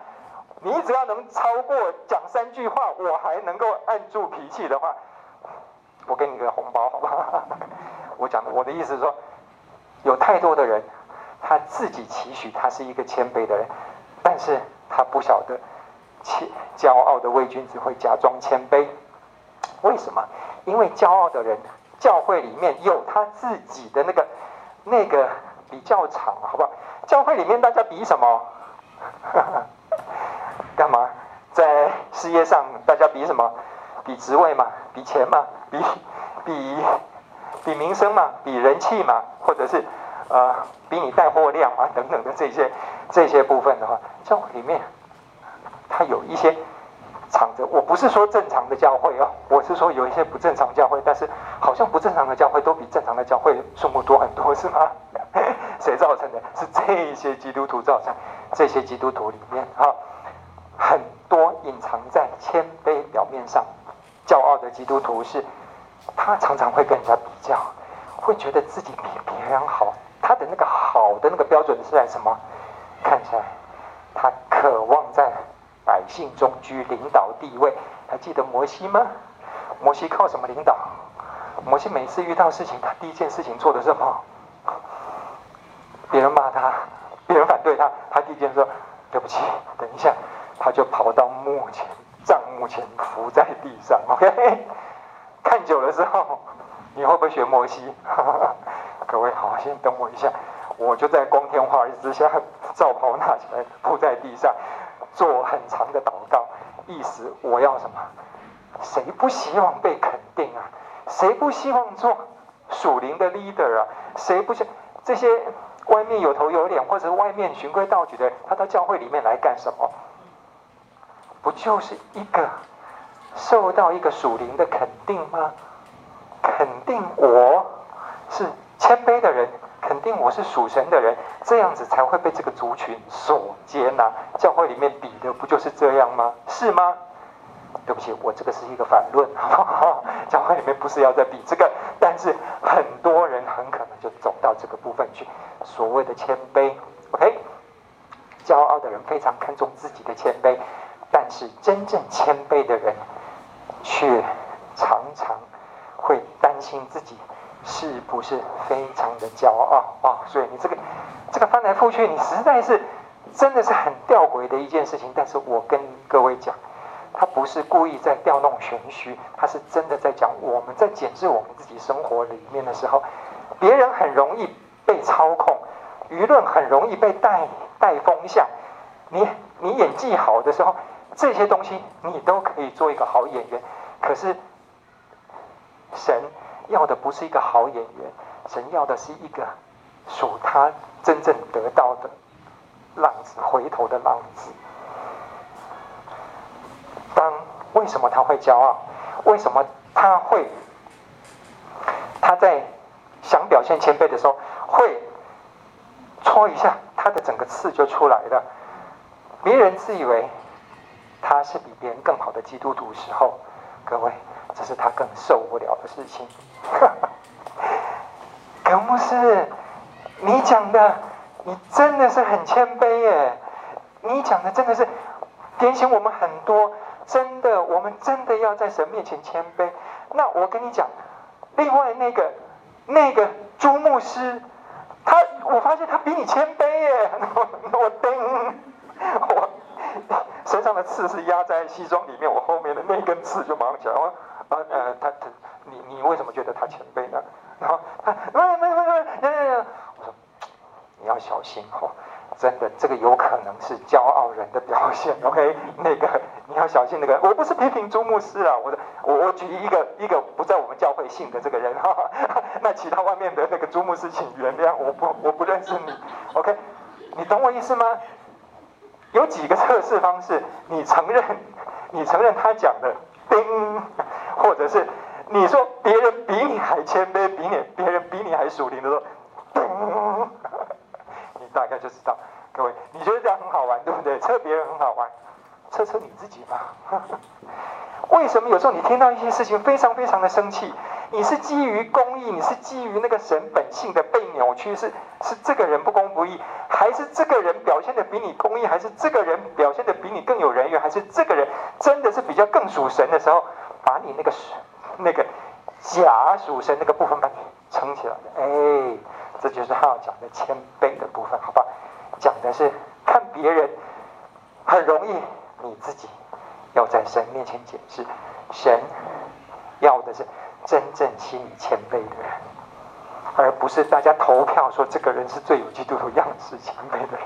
你只要能超过讲三句话，我还能够按住脾气的话，我给你个红包，[laughs] 好不好？我讲的，我的意思是说，有太多的人，他自己期许他是一个谦卑的人，但是他不晓得。”骄傲的伪君子会假装谦卑，为什么？因为骄傲的人，教会里面有他自己的那个那个比较长，好不好？教会里面大家比什么？哈 [laughs] 哈干嘛？在事业上大家比什么？比职位嘛？比钱嘛？比比比名声嘛？比人气嘛？或者是呃比你带货量啊等等的这些这些部分的话，教会里面。它有一些藏着。我不是说正常的教会哦，我是说有一些不正常教会，但是好像不正常的教会都比正常的教会数目多很多，是吗？[laughs] 谁造成的？是这些基督徒造成。这些基督徒里面啊，很多隐藏在谦卑表面上、骄傲的基督徒是，他常常会跟人家比较，会觉得自己比别人好。他的那个好的那个标准是在什么？看起来他渴望在百姓中居领导地位。还记得摩西吗？摩西靠什么领导？摩西每次遇到事情，他第一件事情做的什么？别人骂他，别人反对他，他第一件说：“对不起，等一下。”他就跑到墓前，葬墓前伏在地上。OK，看久了之后，你会不会学摩西？[laughs] 各位好，先等我一下，我就在光天化日之下，罩袍拿起来铺在地上，做很长的祷告，意思我要什么？谁不希望被肯定啊？谁不希望做属灵的 leader 啊？谁不希这些？外面有头有脸，或者外面循规蹈矩的，他到教会里面来干什么？不就是一个受到一个属灵的肯定吗？肯定我是谦卑的人，肯定我是属神的人，这样子才会被这个族群所接纳。教会里面比的不就是这样吗？是吗？对不起，我这个是一个反论，好不好？[laughs] 教会里面不是要在比这个，但是很多人很可能就走到这个部分去。所谓的谦卑，OK，骄傲的人非常看重自己的谦卑，但是真正谦卑的人，却常常会担心自己是不是非常的骄傲啊！所以你这个这个翻来覆去，你实在是真的是很吊诡的一件事情。但是我跟各位讲。他不是故意在调弄玄虚，他是真的在讲我们在检视我们自己生活里面的时候，别人很容易被操控，舆论很容易被带带风向。你你演技好的时候，这些东西你都可以做一个好演员。可是神要的不是一个好演员，神要的是一个属他真正得到的浪子，回头的浪子。当为什么他会骄傲？为什么他会他在想表现谦卑的时候，会戳一下他的整个刺就出来了？别人自以为他是比别人更好的基督徒时候，各位，这是他更受不了的事情。[laughs] 哈葛牧师，你讲的，你真的是很谦卑耶！你讲的真的是点醒我们很多。真的，我们真的要在神面前谦卑。那我跟你讲，另外那个那个朱牧师，他我发现他比你谦卑耶。[laughs] 我我叮，我身上的刺是压在西装里面，我后面的那根刺就马上讲。我呃呃，他他你你为什么觉得他谦卑呢？[laughs] 然后他没有没有没有没有，我说你要小心哈。真的，这个有可能是骄傲人的表现。OK，那个你要小心。那个我不是批评朱牧师啊，我的我我举一个一个不在我们教会信的这个人哈。那其他外面的那个朱牧师，请原谅，我不我不认识你。OK，你懂我意思吗？有几个测试方式，你承认你承认他讲的叮，或者是你说别人比你还谦卑，比你别人比你还属灵的时候，你。大概就知道，各位，你觉得这样很好玩，对不对？测别人很好玩，测测你自己吧。[laughs] 为什么有时候你听到一些事情非常非常的生气？你是基于公义，你是基于那个神本性的被扭曲，是是这个人不公不义，还是这个人表现的比你公义，还是这个人表现的比你更有人缘，还是这个人真的是比较更属神的时候，把你那个那个假属神那个部分把你撑起来的，哎。这就是他要讲的谦卑的部分，好吧？讲的是看别人很容易，你自己要在神面前解释。神要的是真正心里谦卑的人，而不是大家投票说这个人是最有基督徒样式谦卑的人。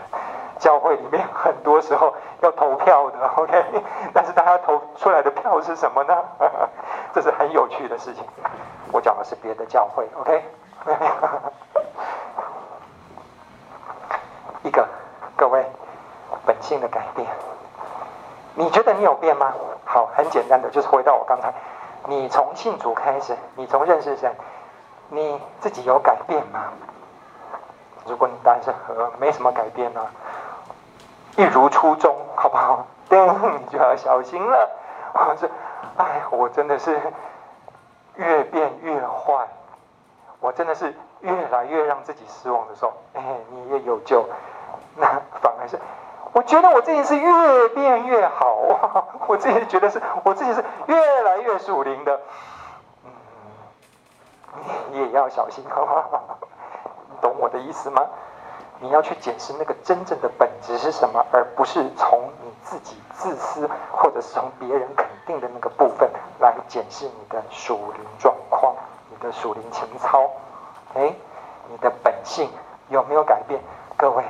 教会里面很多时候要投票的，[laughs] OK？但是大家投出来的票是什么呢？[laughs] 这是很有趣的事情。我讲的是别的教会，OK？[laughs] 一个各位本性的改变，你觉得你有变吗？好，很简单的，就是回到我刚才，你从信主开始，你从认识神，你自己有改变吗？如果你答案是和没什么改变呢，一如初衷，好不好？对，你就要小心了。我说，哎，我真的是越变越坏，我真的是越来越让自己失望的时候，哎，你也有救。那反而是，我觉得我自己是越变越好，[laughs] 我自己觉得是我自己是越来越属灵的。嗯，你也要小心，好不好？懂我的意思吗？你要去检视那个真正的本质是什么，而不是从你自己自私，或者是从别人肯定的那个部分来检视你的属灵状况、你的属灵情操。哎，你的本性有没有改变？各位，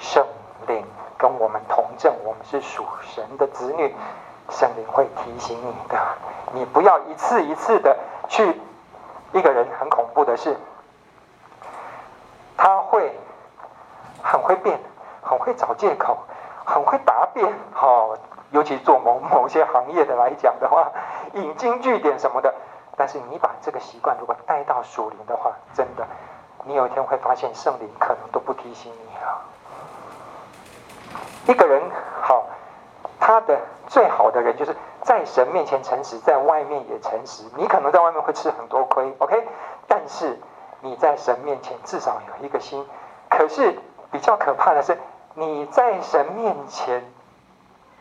生灵跟我们同证，我们是属神的子女，圣灵会提醒你的。你不要一次一次的去，一个人很恐怖的是。他会很会变，很会找借口，很会答辩。好、尤其做某某些行业的来讲的话，引经据典什么的。但是你把这个习惯如果带到属灵的话，真的，你有一天会发现圣灵可能都不提醒你啊。一个人好，他的最好的人就是在神面前诚实，在外面也诚实。你可能在外面会吃很多亏，OK，但是。你在神面前至少有一个心，可是比较可怕的是，你在神面前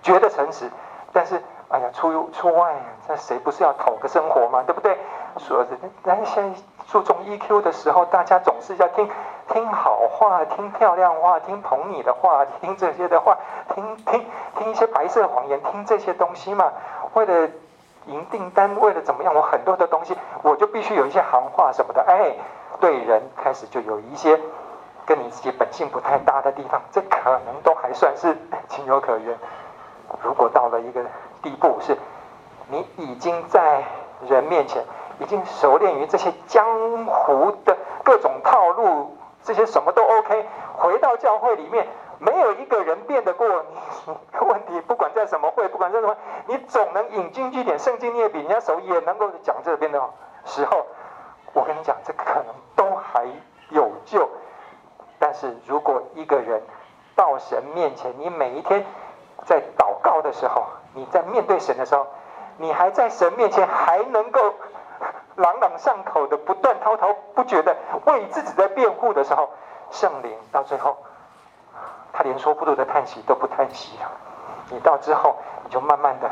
觉得诚实，但是哎呀，出出外，这谁不是要讨个生活嘛，对不对？说是，但是现在注重 EQ 的时候，大家总是要听听好话，听漂亮话，听捧你的话，听这些的话，听听听一些白色谎言，听这些东西嘛，为了赢订单，为了怎么样，我很多的东西，我就必须有一些行话什么的，哎。对人开始就有一些跟你自己本性不太搭的地方，这可能都还算是 [laughs] 情有可原。如果到了一个地步，是你已经在人面前已经熟练于这些江湖的各种套路，这些什么都 OK，回到教会里面，没有一个人辩得过你。[laughs] 问题不管在什么会，不管在什么，你总能引经据典，圣经你也比人家熟，也能够讲这边的时候。我跟你讲，这可能都还有救。但是如果一个人到神面前，你每一天在祷告的时候，你在面对神的时候，你还在神面前还能够朗朗上口的不断滔滔不绝的为自己在辩护的时候，圣灵到最后，他连说不出的叹息都不叹息了。你到之后，你就慢慢的，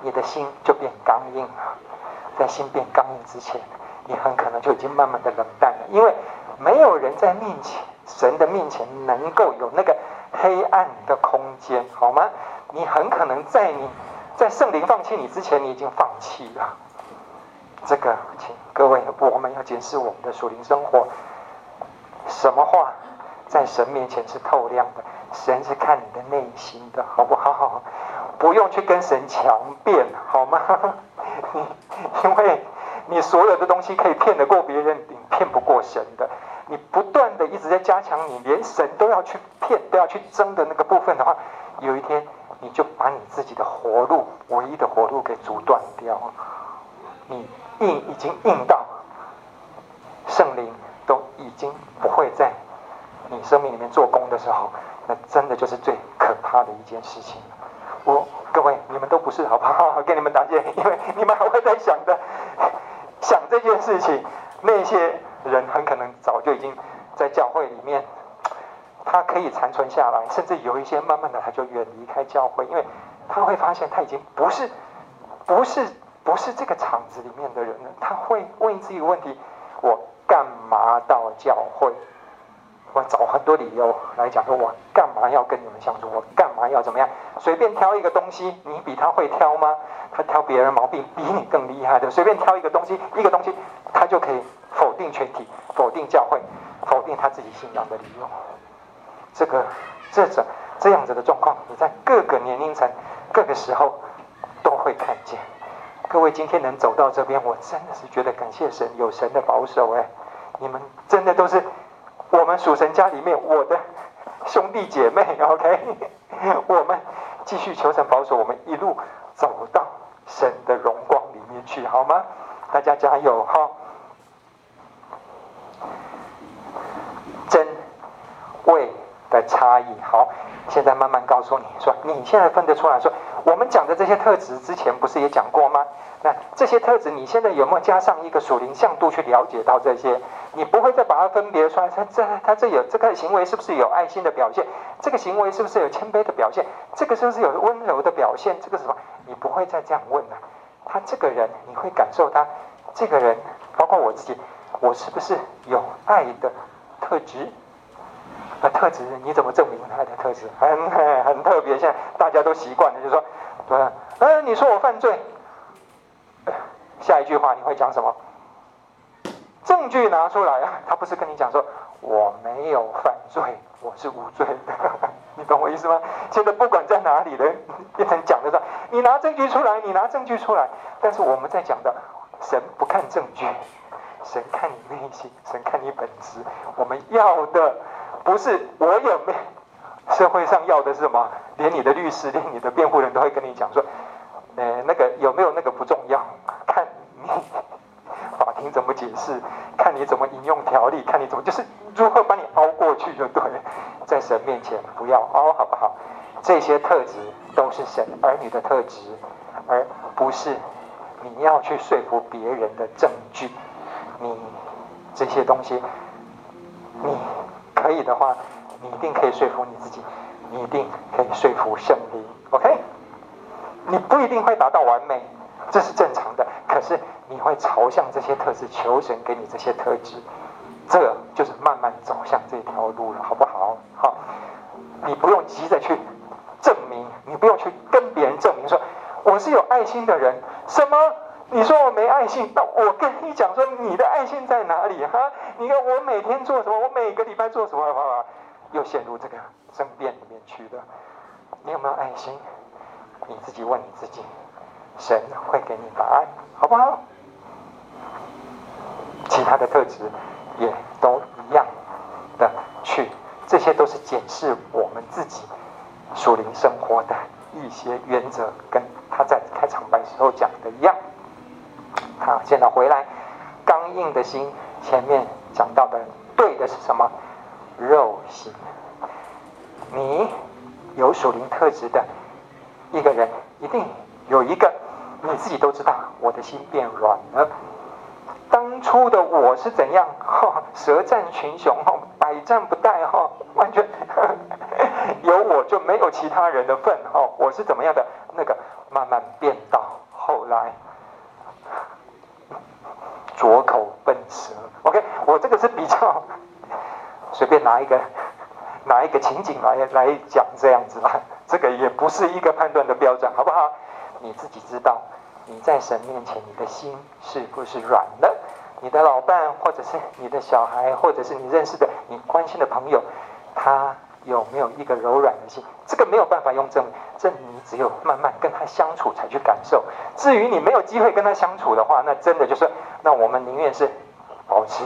你的心就变刚硬了。在心变刚硬之前，你很可能就已经慢慢的冷淡了，因为没有人在面前，神的面前能够有那个黑暗的空间，好吗？你很可能在你在圣灵放弃你之前，你已经放弃了。这个，请各位，我们要检视我们的属灵生活，什么话在神面前是透亮的？神是看你的内心的，好不好？不用去跟神强辩，好吗？你 [laughs] 因为你所有的东西可以骗得过别人，你骗不过神的。你不断的一直在加强你连神都要去骗、都要去争的那个部分的话，有一天你就把你自己的活路、唯一的活路给阻断掉。你硬已经硬到圣灵都已经不会在你生命里面做工的时候，那真的就是最可怕的一件事情。我。各位，你们都不是好不好？跟你们打击，因为你们还会在想的，想这件事情。那些人很可能早就已经在教会里面，他可以残存下来，甚至有一些慢慢的他就远离开教会，因为他会发现他已经不是，不是，不是这个场子里面的人呢。他会问自己问题：我干嘛到教会？我找很多理由来讲说，我干嘛要跟你们相处？我干嘛要怎么样？随便挑一个东西，你比他会挑吗？他挑别人毛病比你更厉害的。随便挑一个东西，一个东西，他就可以否定全体，否定教会，否定他自己信仰的理由。这个这种这样子的状况，你在各个年龄层、各个时候都会看见。各位今天能走到这边，我真的是觉得感谢神，有神的保守。哎，你们真的都是。我们属神家里面，我的兄弟姐妹，[laughs] OK，我们继续求神保守，我们一路走到神的荣光里面去，好吗？大家加油哈！真伪的差异，好，现在慢慢告诉你说，你现在分得出来说，我们讲的这些特质，之前不是也讲过吗？那这些特质，你现在有没有加上一个属灵向度去了解到这些？你不会再把它分别出来。他这他这有这个行为是不是有爱心的表现？这个行为是不是有谦卑的表现？这个是不是有温柔的表现？这个是什么？你不会再这样问了。他这个人，你会感受他这个人，包括我自己，我是不是有爱的特质？那特质你怎么证明他的特质？很很特别，现在大家都习惯了，就说，对，嗯，你说我犯罪。下一句话你会讲什么？证据拿出来啊！他不是跟你讲说我没有犯罪，我是无罪的，[laughs] 你懂我意思吗？现在不管在哪里的，变成讲的是，你拿证据出来，你拿证据出来。但是我们在讲的，神不看证据，神看你内心，神看你本质。我们要的不是我有没有，社会上要的是什么？连你的律师，连你的辩护人都会跟你讲说。呃，那个有没有那个不重要，看你法庭怎么解释，看你怎么引用条例，看你怎么就是如何把你熬过去就对了，在神面前不要熬，好不好？这些特质都是神儿女的特质，而不是你要去说服别人的证据。你这些东西，你可以的话，你一定可以说服你自己，你一定可以说服圣灵，OK？你不一定会达到完美，这是正常的。可是你会朝向这些特质，求神给你这些特质，这就是慢慢走向这条路了，好不好？好，你不用急着去证明，你不用去跟别人证明说我是有爱心的人。什么？你说我没爱心？那我跟你讲说，你的爱心在哪里？哈，你看我每天做什么？我每个礼拜做什么？哈，又陷入这个争辩里面去的。你有没有爱心？你自己问你自己，神会给你答案，好不好？其他的特质也都一样的去，这些都是检视我们自己属灵生活的一些原则，跟他在开场白时候讲的一样。好，现在回来，刚硬的心，前面讲到的对的是什么？肉心。你有属灵特质的。一个人一定有一个，你自己都知道，我的心变软了。当初的我是怎样？哈，舌战群雄，哈，百战不殆，哈，[laughs] 完全 [laughs] 有我就没有其他人的份，哈，我是怎么样的？那个慢慢变到后来，拙口笨舌。OK，我这个是比较随便拿一个。拿一个情景来来讲这样子吧，这个也不是一个判断的标准，好不好？你自己知道，你在神面前，你的心是不是软的？你的老伴，或者是你的小孩，或者是你认识的、你关心的朋友，他有没有一个柔软的心？这个没有办法用证明，这你只有慢慢跟他相处才去感受。至于你没有机会跟他相处的话，那真的就是，那我们宁愿是保持。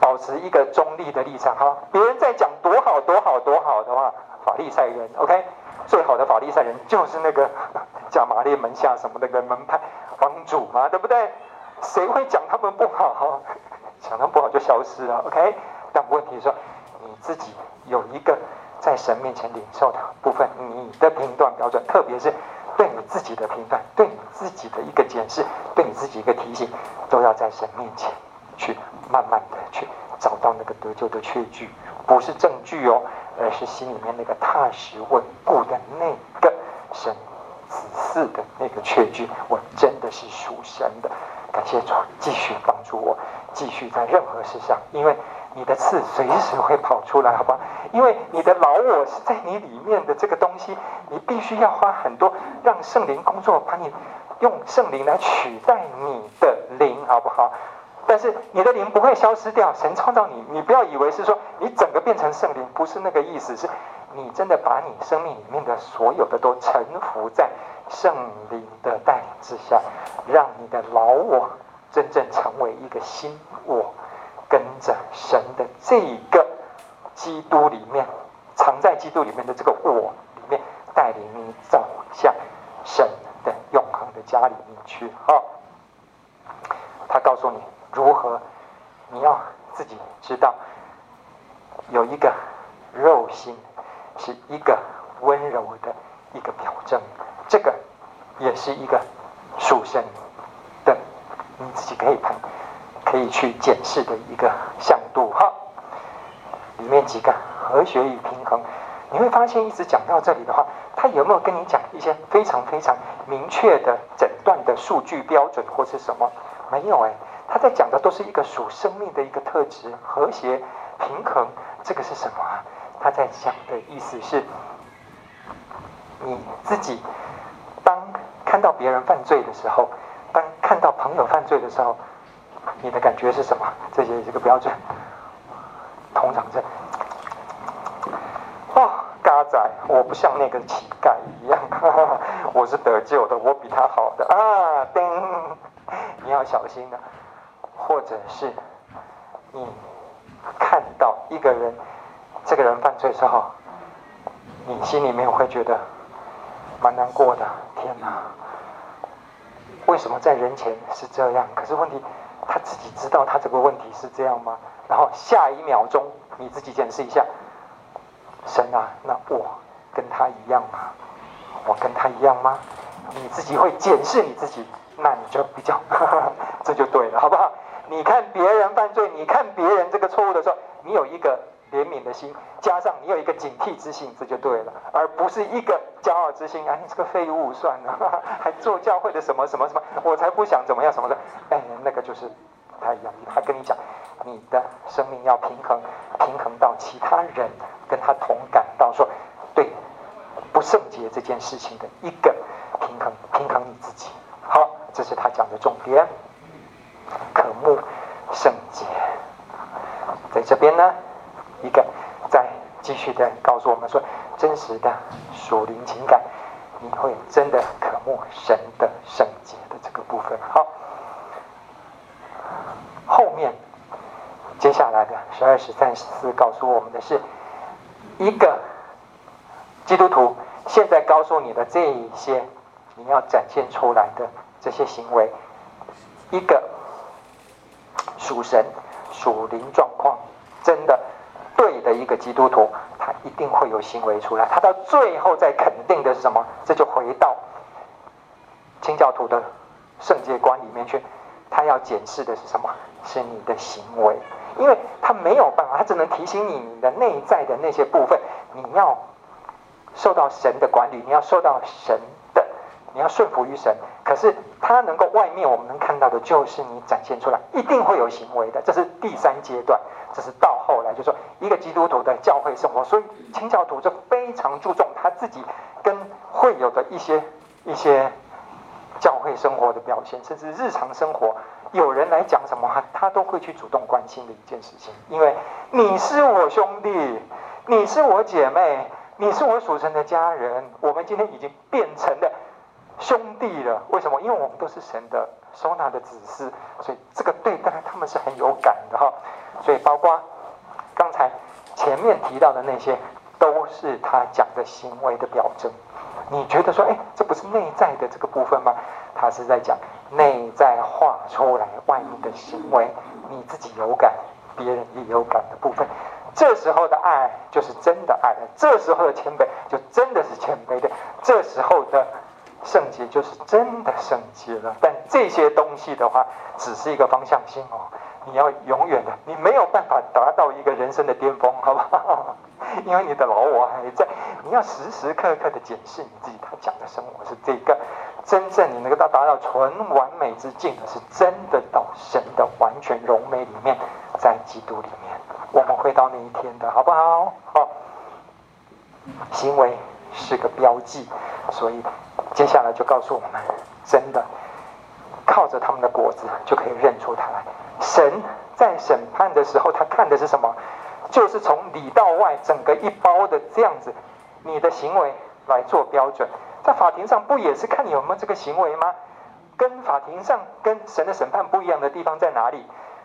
保持一个中立的立场，哈，别人在讲多好多好多好的话，法利赛人，OK，最好的法利赛人就是那个加玛列门下什么那个门派帮主嘛，对不对？谁会讲他们不好？讲他们不好就消失了，OK。但问题是说，你自己有一个在神面前领受的部分，你的评断标准，特别是对你自己的评判，对你自己的一个检视，对你自己一个提醒，都要在神面前。去慢慢的去找到那个得救的确据，不是证据哦，而是心里面那个踏实稳固的那个神子嗣的那个确据。我真的是属神的，感谢主，继续帮助我，继续在任何事上，因为你的刺随时会跑出来，好吧？因为你的老我是在你里面的这个东西，你必须要花很多让圣灵工作，把你用圣灵来取代你的灵，好不好？但是你的灵不会消失掉，神创造你，你不要以为是说你整个变成圣灵，不是那个意思，是你真的把你生命里面的所有的都臣服在圣灵的带领之下，让你的老我真正成为一个新我，跟着神的这个基督里面藏在基督里面的这个我里面，带领你走向神的永恒的家里面去。哦，他告诉你如何，你要自己知道，有一个肉心是一个温柔的一个表征，这个也是一个属神的，你自己可以看，可以去检视的一个向度。哈，里面几个和谐与平衡，你会发现一直讲到这里的话，他有没有跟你讲一些非常非常明确的诊断的数据标准或是什么？没有哎，他在讲的都是一个属生命的一个特质，和谐平衡，这个是什么啊？他在讲的意思是，你自己当看到别人犯罪的时候，当看到朋友犯罪的时候，你的感觉是什么？这些这个标准，通常是。嘎仔，我不像那个乞丐一样，[laughs] 我是得救的，我比他好的啊！叮，你要小心的，或者是你看到一个人，这个人犯罪之后，你心里面会觉得蛮难过的。天哪，为什么在人前是这样？可是问题，他自己知道他这个问题是这样吗？然后下一秒钟，你自己检视一下。神啊，那我跟他一样吗？我跟他一样吗？你自己会检视你自己，那你就比较，呵 [laughs] 呵这就对了，好不好？你看别人犯罪，你看别人这个错误的时候，你有一个怜悯的心，加上你有一个警惕之心，这就对了，而不是一个骄傲之心。哎，你这个废物算了，[laughs] 还做教会的什么什么什么，我才不想怎么样什么的。哎，那个就是不太一样。他跟你讲，你的生命要平衡，平衡到其他人。跟他同感到说，对不圣洁这件事情的一个平衡，平衡你自己。好，这是他讲的重点。渴慕圣洁，在这边呢，一个再继续的告诉我们说，真实的属灵情感，你会真的渴慕神的圣洁的这个部分。好，后面接下来的十二、十三、十四告诉我们的是。一个基督徒现在告诉你的这一些，你要展现出来的这些行为，一个属神属灵状况真的对的一个基督徒，他一定会有行为出来。他到最后再肯定的是什么？这就回到清教徒的圣洁观里面去，他要检视的是什么？是你的行为。因为他没有办法，他只能提醒你你的内在的那些部分，你要受到神的管理，你要受到神，你要顺服于神。可是他能够外面我们能看到的，就是你展现出来，一定会有行为的。这是第三阶段，这是到后来就说一个基督徒的教会生活，所以清教徒就非常注重他自己跟会有的一些一些教会生活的表现，甚至日常生活。有人来讲什么，他都会去主动关心的一件事情，因为你是我兄弟，你是我姐妹，你是我属神的家人，我们今天已经变成了兄弟了。为什么？因为我们都是神的收纳的子嗣，所以这个对待他们是很有感的哈。所以包括刚才前面提到的那些，都是他讲的行为的表征。你觉得说，哎，这不是内在的这个部分吗？他是在讲。内在画出来，外面的行为，你自己有感，别人也有感的部分，这时候的爱就是真的爱了，这时候的谦卑就真的是谦卑的，这时候的圣洁就是真的圣洁了。但这些东西的话，只是一个方向性哦，你要永远的，你没有办法达到一个人生的巅峰，好不好？[laughs] 因为你的老我还在，你要时时刻刻的检视你自己，他讲的生活是这个。真正你能够到达到纯完美之境的，是真的到神的完全荣美里面，在基督里面，我们会到那一天的，好不好？好，行为是个标记，所以接下来就告诉我们，真的靠着他们的果子就可以认出他来。神在审判的时候，他看的是什么？就是从里到外整个一包的这样子，你的行为来做标准。在法庭上不也是看你有没有这个行为吗？跟法庭上跟神的审判不一样的地方在哪里？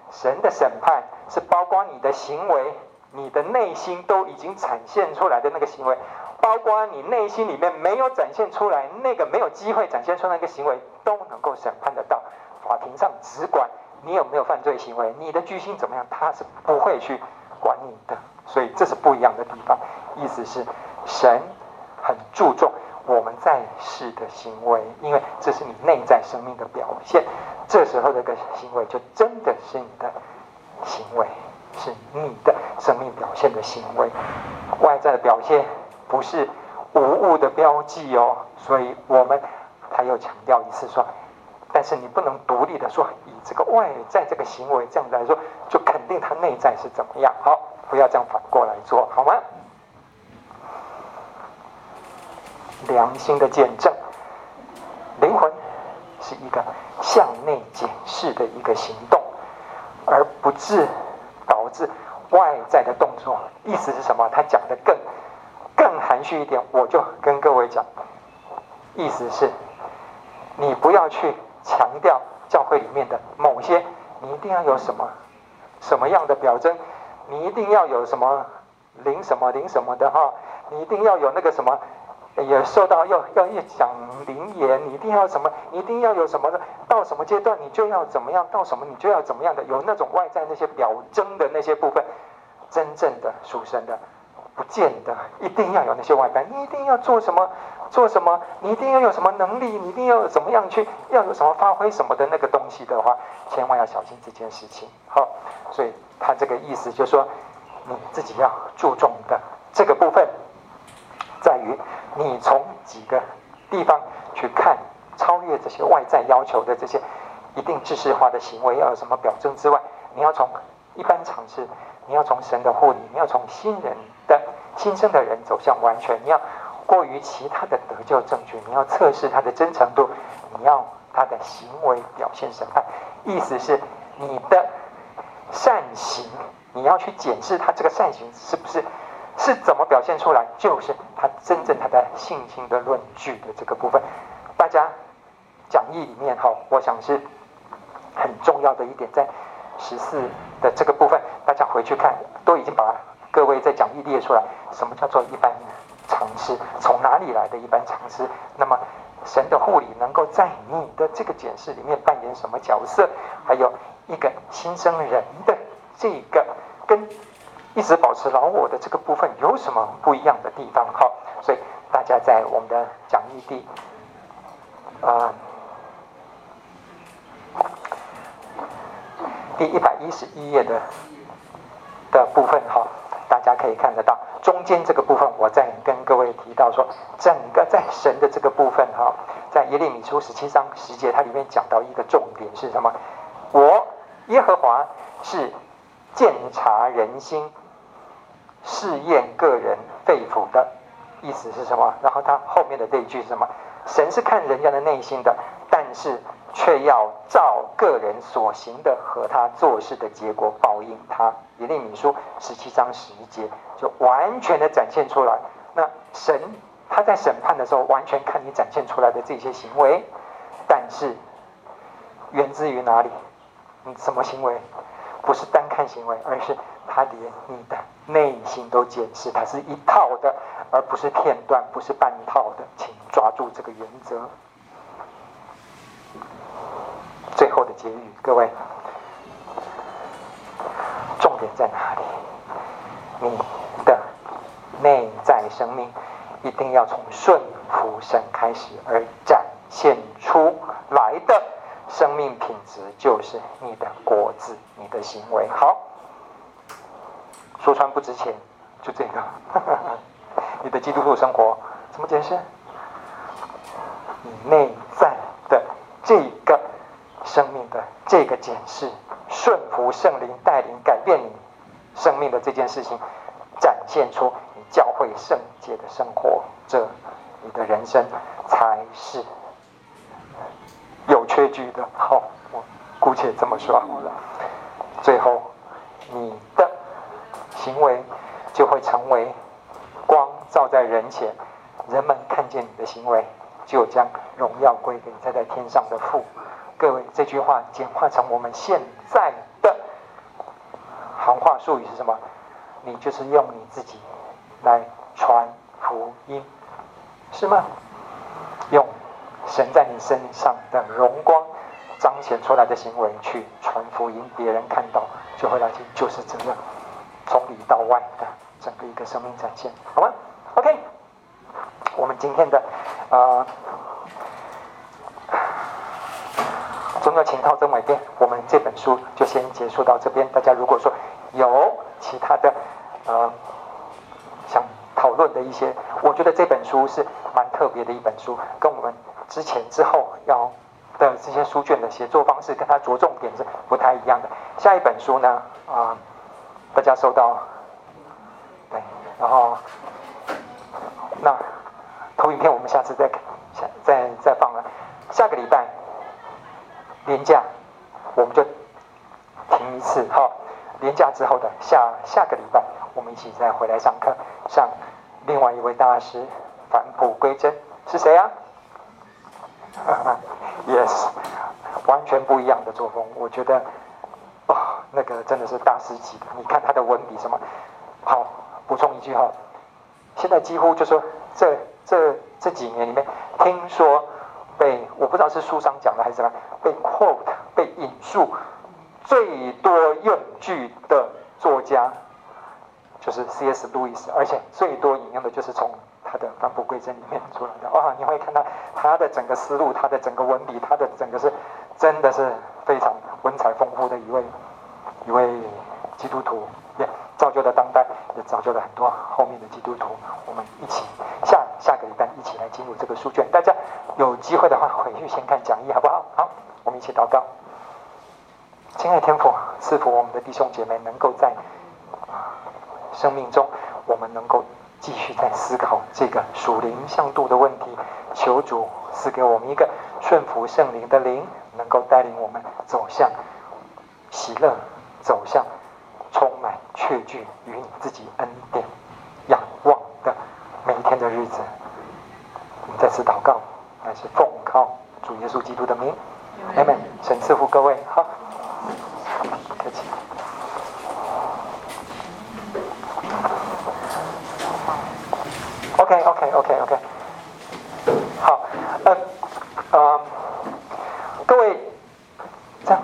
神的审判是包括你的行为你的内心都已经展现出来的那个行为，包括你内心里面没有展现出来那个没有机会展现出来那个行为，都能够审判得到。法庭上只管你有没有犯罪行为，你的居心怎么样，他是不会去管你的。所以这是不一样的地方。意思是，神很注重我们在世的行为，因为这是你内在生命的表现。这时候这个行为就真的是你的行为，是你的生命表现的行为。外在的表现不是无物的标记哦。所以我们他又强调一次说，但是你不能独立的说，以这个外在这个行为这样子来说，就肯定他内在是怎么样。好，不要这样反过来做，好吗？良心的见证，灵魂是一个向内检视的一个行动，而不致导致外在的动作。意思是什么？他讲的更含蓄一点，我就跟各位讲，意思是，你不要去强调教会里面的某些，你一定要有什么什么样的表征，你一定要有什么灵什么灵什么的哈，你一定要有那个什么。也受到要要一讲灵言，你一定要什么？一定要有什么的？到什么阶段你就要怎么样？到什么你就要怎么样的？有那种外在那些表征的那些部分，真正的属神的，不见得一定要有那些外在。你一定要做什么？做什么？你一定要有什么能力？你一定要怎么样去？要有什么发挥什么的那个东西的话，千万要小心这件事情。好，所以他这个意思就是说，你自己要注重的这个部分，在于。你从几个地方去看，超越这些外在要求的这些一定知识化的行为要有什么表征之外，你要从一般常识，你要从神的护理，你要从新人的新生的人走向完全，你要过于其他的得救证据，你要测试他的真诚度，你要他的行为表现审判，意思是你的善行，你要去检视他这个善行是不是。是怎么表现出来？就是他真正他的信心的论据的这个部分。大家讲义里面哈，我想是很重要的一点，在十四的这个部分，大家回去看，都已经把各位在讲义列出来。什么叫做一般常识？从哪里来的一般常识？那么神的护理能够在你的这个检视里面扮演什么角色？还有一个新生人的这个跟。一直保持老我的这个部分有什么不一样的地方？好，所以大家在我们的讲义地啊、第一百一十一页的的部分哈，大家可以看得到中间这个部分，我再跟各位提到说，整个在神的这个部分哈，在耶利米书十七章十节，它里面讲到一个重点是什么？我耶和华是鉴察人心。试验个人肺腑的意思是什么？然后他后面的这一句是什么？神是看人家的内心的，但是却要照个人所行的和他做事的结果报应他。耶利米书十七章十一节就完全的展现出来。那神他在审判的时候，完全看你展现出来的这些行为，但是源自于哪里？你什么行为？不是单看行为，而是他连你的内心都检视，它是一套的，而不是片段，不是半套的。请抓住这个原则。最后的结语，各位，重点在哪里？你的内在生命一定要从顺服神开始，而展现出来的。生命品质就是你的果子，你的行为好。说穿不值钱，就这个。[laughs] 你的基督徒生活怎么解释？你内在的这个生命的这个检视，顺服圣灵带领改变你生命的这件事情，展现出你教会圣洁的生活，这你的人生才是。有缺据的，好，我姑且这么说好了。最后，你的行为就会成为光照在人前，人们看见你的行为，就将荣耀归给在在天上的父。各位，这句话简化成我们现在的行话术语是什么？你就是用你自己来传福音，是吗？用神在你身上的荣光彰显出来的行为去传福音，别人看到就会来听，就是这样，从里到外的整个一个生命展现，好吗？OK，我们今天的呃。总有情套真伪店，我们这本书就先结束到这边。大家如果说有其他的呃想讨论的一些，我觉得这本书是蛮特别的一本书，跟我们之前之后要的这些书卷的写作方式，跟它着重点是不太一样的。下一本书呢，啊、大家收到，对，然后那投影片我们下次再下再再放了，下个礼拜。连假，我们就停一次哈。连假之后的下下个礼拜，我们一起再回来上课，上另外一位大师返璞归真是谁啊？[laughs] Yes，完全不一样的作风，我觉得哦，那个真的是大师级的。你看他的文笔什么？好，补充一句哈，现在几乎就说这这这几年里面，听说。被我不知道是书商讲的还是什么，被 quote 被引述最多用句的作家就是 C.S. 路易斯，而且最多引用的就是从他的《返璞归真》里面出来的。哇，你会看到他的整个思路，他的整个文笔，他的整个是真的是非常文采丰富的一位一位基督徒，也造就了当代，也造就了很多后面的基督徒。我们一起下下个礼拜一起来进入这个书卷，大家。有机会的话，回去先看讲义，好不好？好，我们一起祷告。亲爱的天父，赐福我们的弟兄姐妹，能够在生命中，我们能够继续在思考这个属灵向度的问题。求主赐给我们一个顺服圣灵的灵，能够带领我们走向喜乐，走向充满确据与你自己恩典仰望的每一天的日子。我们再次祷告。还是奉靠主耶稣基督的名，阿门。神赐福各位，好，客气。OK，OK，OK，OK，好，呃，呃，各位，这样。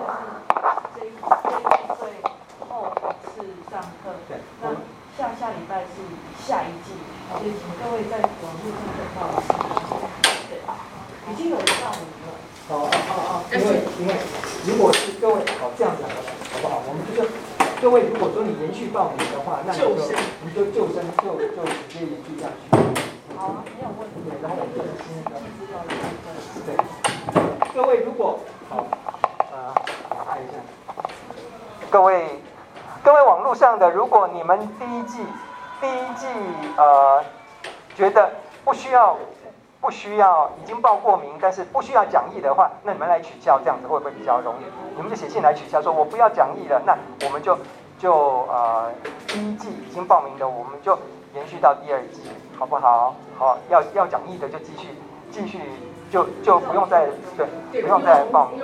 这一这一最后一次上课，那下下礼拜是下一季，所以请各位在网络上等到。已经有人报名了。哦哦哦，因为因为如果是各位好这样讲的，好不好？我们就是各位，如果说你延续报名的话，那你就你就就生就就直接延续下去。好，没有问题。然后我们就是新的。对。各位如果好，呃，我看一下。各位各位网络上的，如果你们第一季第一季呃觉得不需要。不需要已经报过名，但是不需要讲义的话，那你们来取消，这样子会不会比较容易？你们就写信来取消，说我不要讲义了。那我们就就呃第一季已经报名的，我们就延续到第二季，好不好？好，要要讲义的就继续继续就就不用再对不用再报名，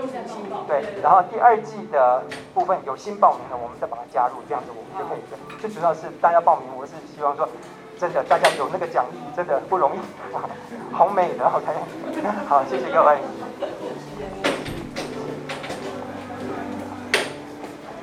对。然后第二季的部分有新报名的，我们再把它加入，这样子我们就可以。最主要是大家报名，我是希望说。真的，大家有那个奖励，真的不容易，[laughs] 好美的，OK，好，谢谢各位。